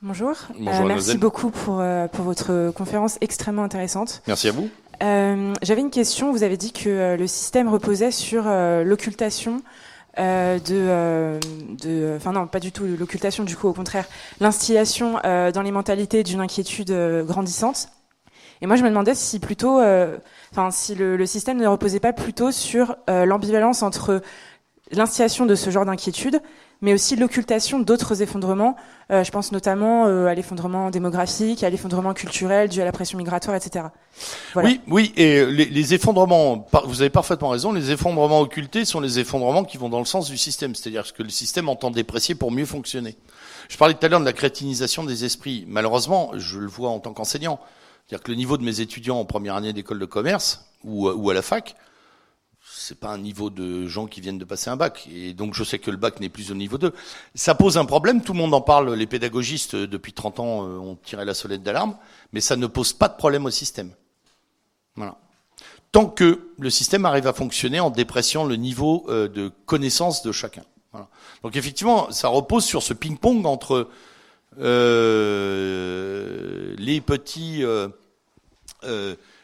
Bonjour. Euh, merci beaucoup pour, euh, pour votre conférence extrêmement intéressante. Merci à vous. Euh, J'avais une question. Vous avez dit que le système reposait sur l'occultation de, de, enfin non, pas du tout l'occultation. Du coup, au contraire, l'instillation dans les mentalités d'une inquiétude grandissante. Et moi, je me demandais si plutôt, enfin, si le, le, système ne reposait pas plutôt sur l'ambivalence entre l'instillation de ce genre d'inquiétude mais aussi l'occultation d'autres effondrements. Euh, je pense notamment euh, à l'effondrement démographique, à l'effondrement culturel dû à la pression migratoire, etc. Oui, oui, et les, effondrements, vous avez parfaitement raison, les effondrements occultés sont les effondrements qui vont dans le sens du système, c'est-à-dire que le système entend déprécier pour mieux fonctionner. Je parlais tout à l'heure de la crétinisation des esprits. Malheureusement, je le vois en tant qu'enseignant. C'est-à-dire que le niveau de mes étudiants en première année d'école de commerce ou, ou à la fac, c'est pas un niveau de gens qui viennent de passer un bac. Et donc je sais que le bac n'est plus au niveau 2. Ça pose un problème, tout le monde en parle, les pédagogistes euh, depuis 30 ans euh, ont tiré la sonnette d'alarme, mais ça ne pose pas de problème au système. Voilà. Tant que le système arrive à fonctionner en dépréciant le niveau euh, de connaissance de chacun. Donc effectivement, ça repose sur ce ping-pong entre les petits...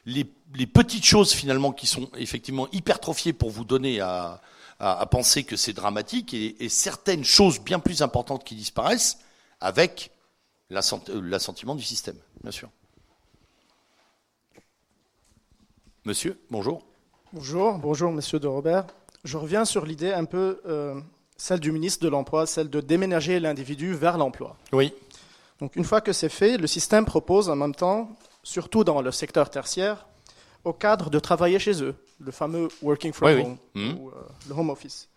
Les les petites choses finalement qui sont effectivement hypertrophiées pour vous donner à, à, penser que c'est dramatique et, et, certaines choses bien plus importantes qui disparaissent avec euh, l'assentiment du système, bien sûr. Monsieur, bonjour. Bonjour, bonjour Monsieur de Robert. Je reviens sur l'idée un peu euh, celle du ministre de l'Emploi, celle de déménager l'individu vers l'emploi. Oui. Donc une fois que c'est fait, le système propose en même temps, surtout dans le secteur tertiaire, au cadre de travailler chez eux, le fameux working from home mmh. ou euh, le home office.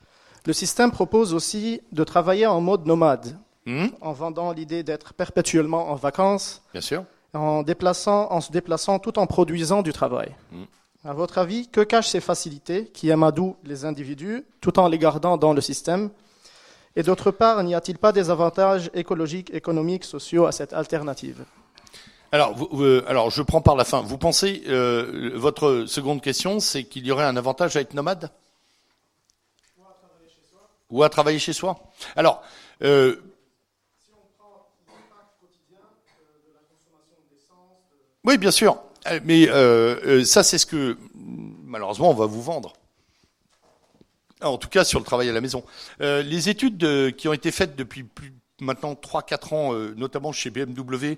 Le système propose aussi de travailler en mode nomade, mmh. en vendant l'idée d'être perpétuellement en vacances, Bien sûr. En, déplaçant, en se déplaçant tout en produisant du travail. Mmh. À votre avis, que cachent ces facilités qui amadouent les individus tout en les gardant dans le système? Et d'autre part, n'y a-t-il pas des avantages écologiques, économiques, sociaux à cette alternative? Alors, euh, alors, je prends par la fin. Vous pensez, euh, votre seconde question, c'est qu'il y aurait un avantage à être nomade? Ou à travailler chez soi? Alors, euh, oui, bien sûr. Euh, mais euh, euh, ça, c'est ce que malheureusement on va vous vendre. En tout cas, sur le travail à la maison. Les études de- qui ont été faites depuis plus, maintenant 3-4 ans, euh, notamment chez BMW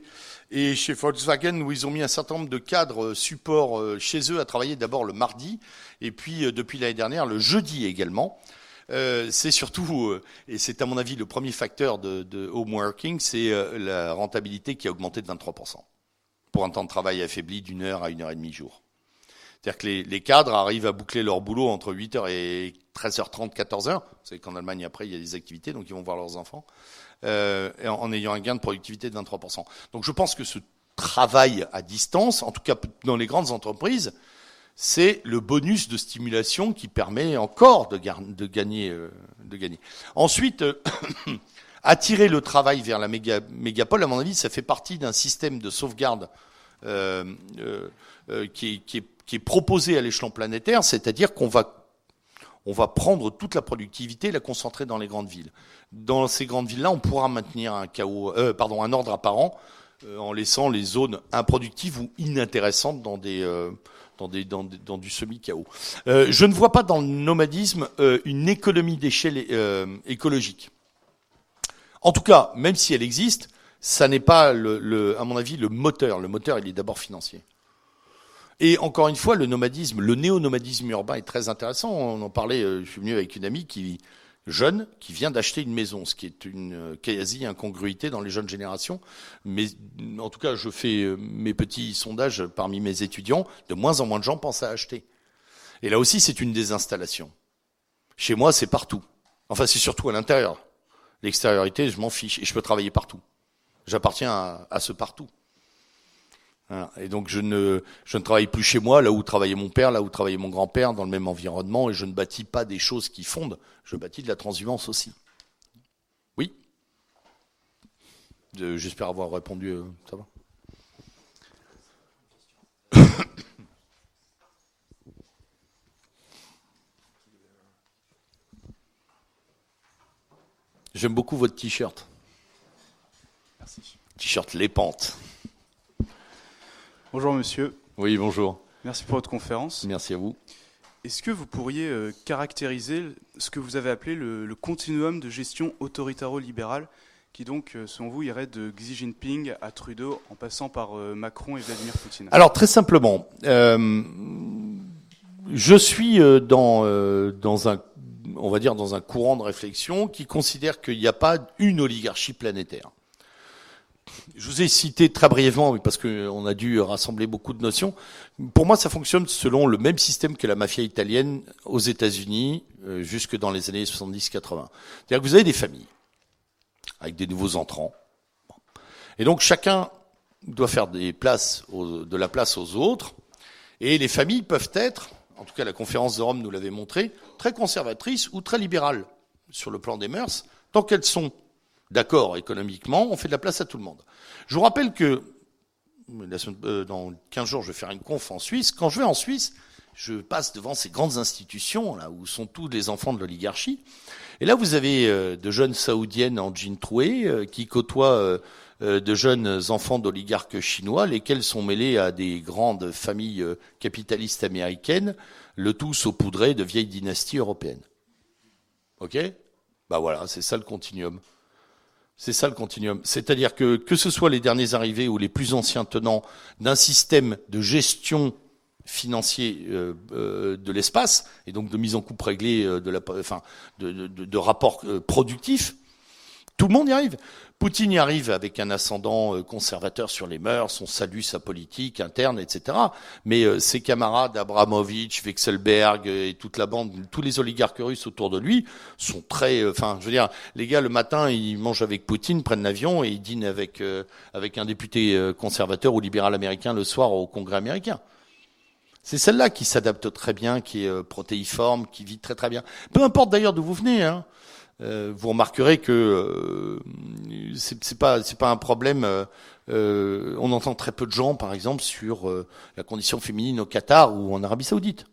et chez Volkswagen, où ils ont mis un certain nombre de cadres euh, support euh, chez eux à travailler d'abord le mardi, et puis depuis l'année dernière le jeudi également. Euh, c'est surtout, euh, et c'est à mon avis le premier facteur de, de home working, c'est la rentabilité qui a augmenté de 23% pour un temps de travail affaibli d'une heure à une heure et demie jour. C'est-à-dire que les, les cadres arrivent à boucler leur boulot entre 8h et 13h30, 14h. Vous savez qu'en Allemagne, après, il y a des activités, donc ils vont voir leurs enfants, euh, en, ayant un gain de productivité de 23%. Donc je pense que ce travail à distance, en tout cas dans les grandes entreprises, c'est le bonus de stimulation qui permet encore de, gagner. euh, de gagner. Ensuite, euh, attirer le travail vers la méga, mégapole, à mon avis, ça fait partie d'un système de sauvegarde euh, euh, qui, est, qui est- qui est proposé à l'échelon planétaire, c'est-à-dire qu'on va, on va prendre toute la productivité et la concentrer dans les grandes villes. Dans ces grandes villes-là, on pourra maintenir un, chaos, euh, un ordre apparent euh, en laissant les zones improductives ou inintéressantes dans euh, du semi-chaos. Je ne vois pas dans le nomadisme une économie d'échelle écologique. En tout cas, même si elle existe, ça n'est pas, à mon avis, le moteur. Le moteur, il est d'abord financier. Et encore une fois, le nomadisme, le néo-nomadisme urbain est très intéressant. On en parlait, euh, je suis venu avec une amie qui jeune, qui vient d'acheter une maison, ce qui est une euh, quasi-incongruité dans les jeunes générations. Mais en tout cas, je fais euh, mes petits sondages parmi mes étudiants, de moins en moins de gens pensent à acheter. Et là aussi, c'est une désinstallation. Chez moi, c'est partout. Enfin, c'est surtout à l'intérieur. L'extériorité, je m'en fiche et je peux travailler partout. J'appartiens à, à ce partout. Et donc je ne, je ne travaille plus chez moi, là où travaillait mon père, là où travaillait mon grand-père, dans le même environnement, et je ne bâtis pas des choses qui fondent, je bâtis de la transhumance aussi. Oui? Euh, J'espère avoir répondu, euh, ça va? J'aime beaucoup votre t-shirt. Merci. T-shirt Les Pentes. Bonjour monsieur, Oui, bonjour. merci pour votre conférence. Merci à vous. Est-ce que vous pourriez euh, caractériser ce que vous avez appelé le, le continuum de gestion autoritaro-libérale qui donc, euh, selon vous, irait de Xi Jinping à Trudeau en passant par euh, Macron et Vladimir Poutine? Alors très simplement, euh, je suis dans dans un on va dire dans un courant de réflexion qui considère qu'il n'y a pas une oligarchie planétaire. Je vous ai cité très brièvement, parce qu'on a dû rassembler beaucoup de notions. Pour moi, ça fonctionne selon le même système que la mafia italienne aux États-Unis, euh, jusque dans les années 70-80. C'est-à-dire que vous avez des familles avec des nouveaux entrants. Et donc chacun doit faire des places de la place aux autres. Et les familles peuvent être, en tout cas la conférence de Rome nous l'avait montré, très conservatrices ou très libérales sur le plan des mœurs. Tant qu'elles sont d'accord économiquement, on fait de la place à tout le monde. Je vous rappelle que euh, dans 15 jours, je vais faire une conf en Suisse. Quand je vais en Suisse, je passe devant ces grandes institutions là où sont tous les enfants de l'oligarchie. Et là, vous avez euh, de jeunes saoudiennes en jean troué euh, qui côtoient de jeunes enfants d'oligarques chinois, lesquels sont mêlés à des grandes familles capitalistes américaines, le tout saupoudré de vieilles dynasties européennes. Ok? Bah voilà, c'est ça le continuum. C'est ça le continuum. C'est-à-dire que que ce soit les derniers arrivés ou les plus anciens tenants d'un système de gestion financier euh, euh, de l'espace et donc de mise en coupe réglée euh, enfin, de, de, de, de rapports productifs, tout le monde y arrive. Poutine y arrive avec un ascendant euh, conservateur sur les mœurs, on salue sa politique interne, etc. Mais euh, ses camarades Abramovich, Wexelberg euh, et toute la bande, tous les oligarques russes autour de lui sont très, enfin, je veux dire, les gars le matin ils mangent avec Poutine, prennent l'avion et ils dînent avec avec un député conservateur ou libéral américain le soir au Congrès américain. C'est celle-là qui s'adapte très bien, qui est protéiforme, qui vit très très bien. Peu importe d'ailleurs d'où vous venez. Hein. Euh, vous remarquerez que euh, c'est pas un problème. euh, euh, on entend très peu de gens, par exemple, sur la condition féminine au Qatar ou en Arabie Saoudite.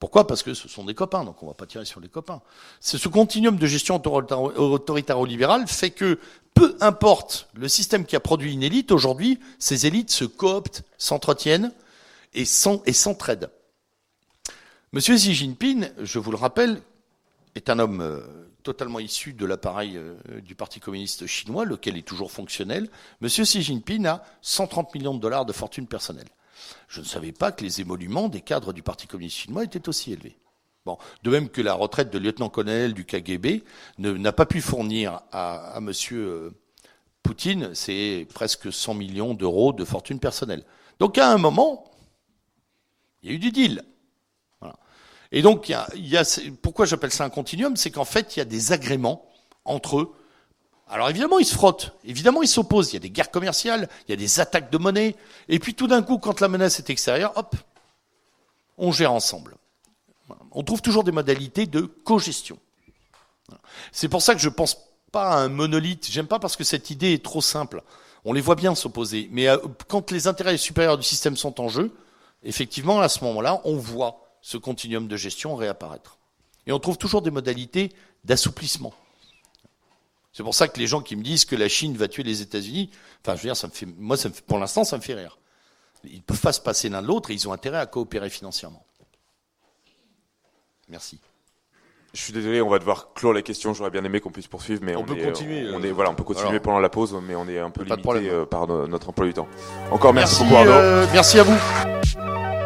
Pourquoi? Parce que ce sont des copains, donc on va pas tirer sur les copains. Ce continuum de gestion autoritaro-libérale fait que peu importe le système qui a produit une élite, aujourd'hui, ces élites se cooptent, s'entretiennent et s'entraident. Monsieur Xi Jinping, je vous le rappelle, est un homme totalement issu de l'appareil euh, du Parti communiste chinois, lequel est toujours fonctionnel. Monsieur Xi Jinping a 130 millions de dollars de fortune personnelle. Je ne savais pas que les émoluments des cadres du Parti communiste chinois étaient aussi élevés. De même que la retraite de lieutenant-colonel du KGB n'a pas pu fournir à, euh, Poutine, c'est presque 100 millions d'euros de fortune personnelle. Donc à un moment, il y a eu du deal. Et donc, pourquoi j'appelle ça un continuum C'est qu'en fait, il y a des agréments entre eux. Alors évidemment, ils se frottent, évidemment, ils s'opposent. Il y a des guerres commerciales, il y a des attaques de monnaie. Et puis tout d'un coup, quand la menace est extérieure, hop, on gère ensemble. On trouve toujours des modalités de co-gestion. C'est pour ça que je pense pas à un monolithe. J'aime pas parce que cette idée est trop simple. On les voit bien s'opposer. Mais euh, quand les intérêts supérieurs du système sont en jeu, effectivement, à ce moment-là, on voit ce continuum de gestion réapparaître. Et on trouve toujours des modalités d'assouplissement. C'est pour ça que les gens qui me disent que la Chine va tuer les États-Unis, enfin, je veux dire, ça me fait, moi, ça me fait, pour l'instant, ça me fait rire. Ils ne peuvent pas se passer l'un de l'autre et ils ont intérêt à coopérer financièrement. Merci. Je suis désolé, on va devoir clore la question. J'aurais bien aimé qu'on puisse poursuivre, mais on, on peut est, continuer. On est, voilà, on peut continuer pendant la pause, mais on est un peu limité euh, par no- notre emploi du temps. Encore merci, Merci, beaucoup Arnaud. euh, merci à vous.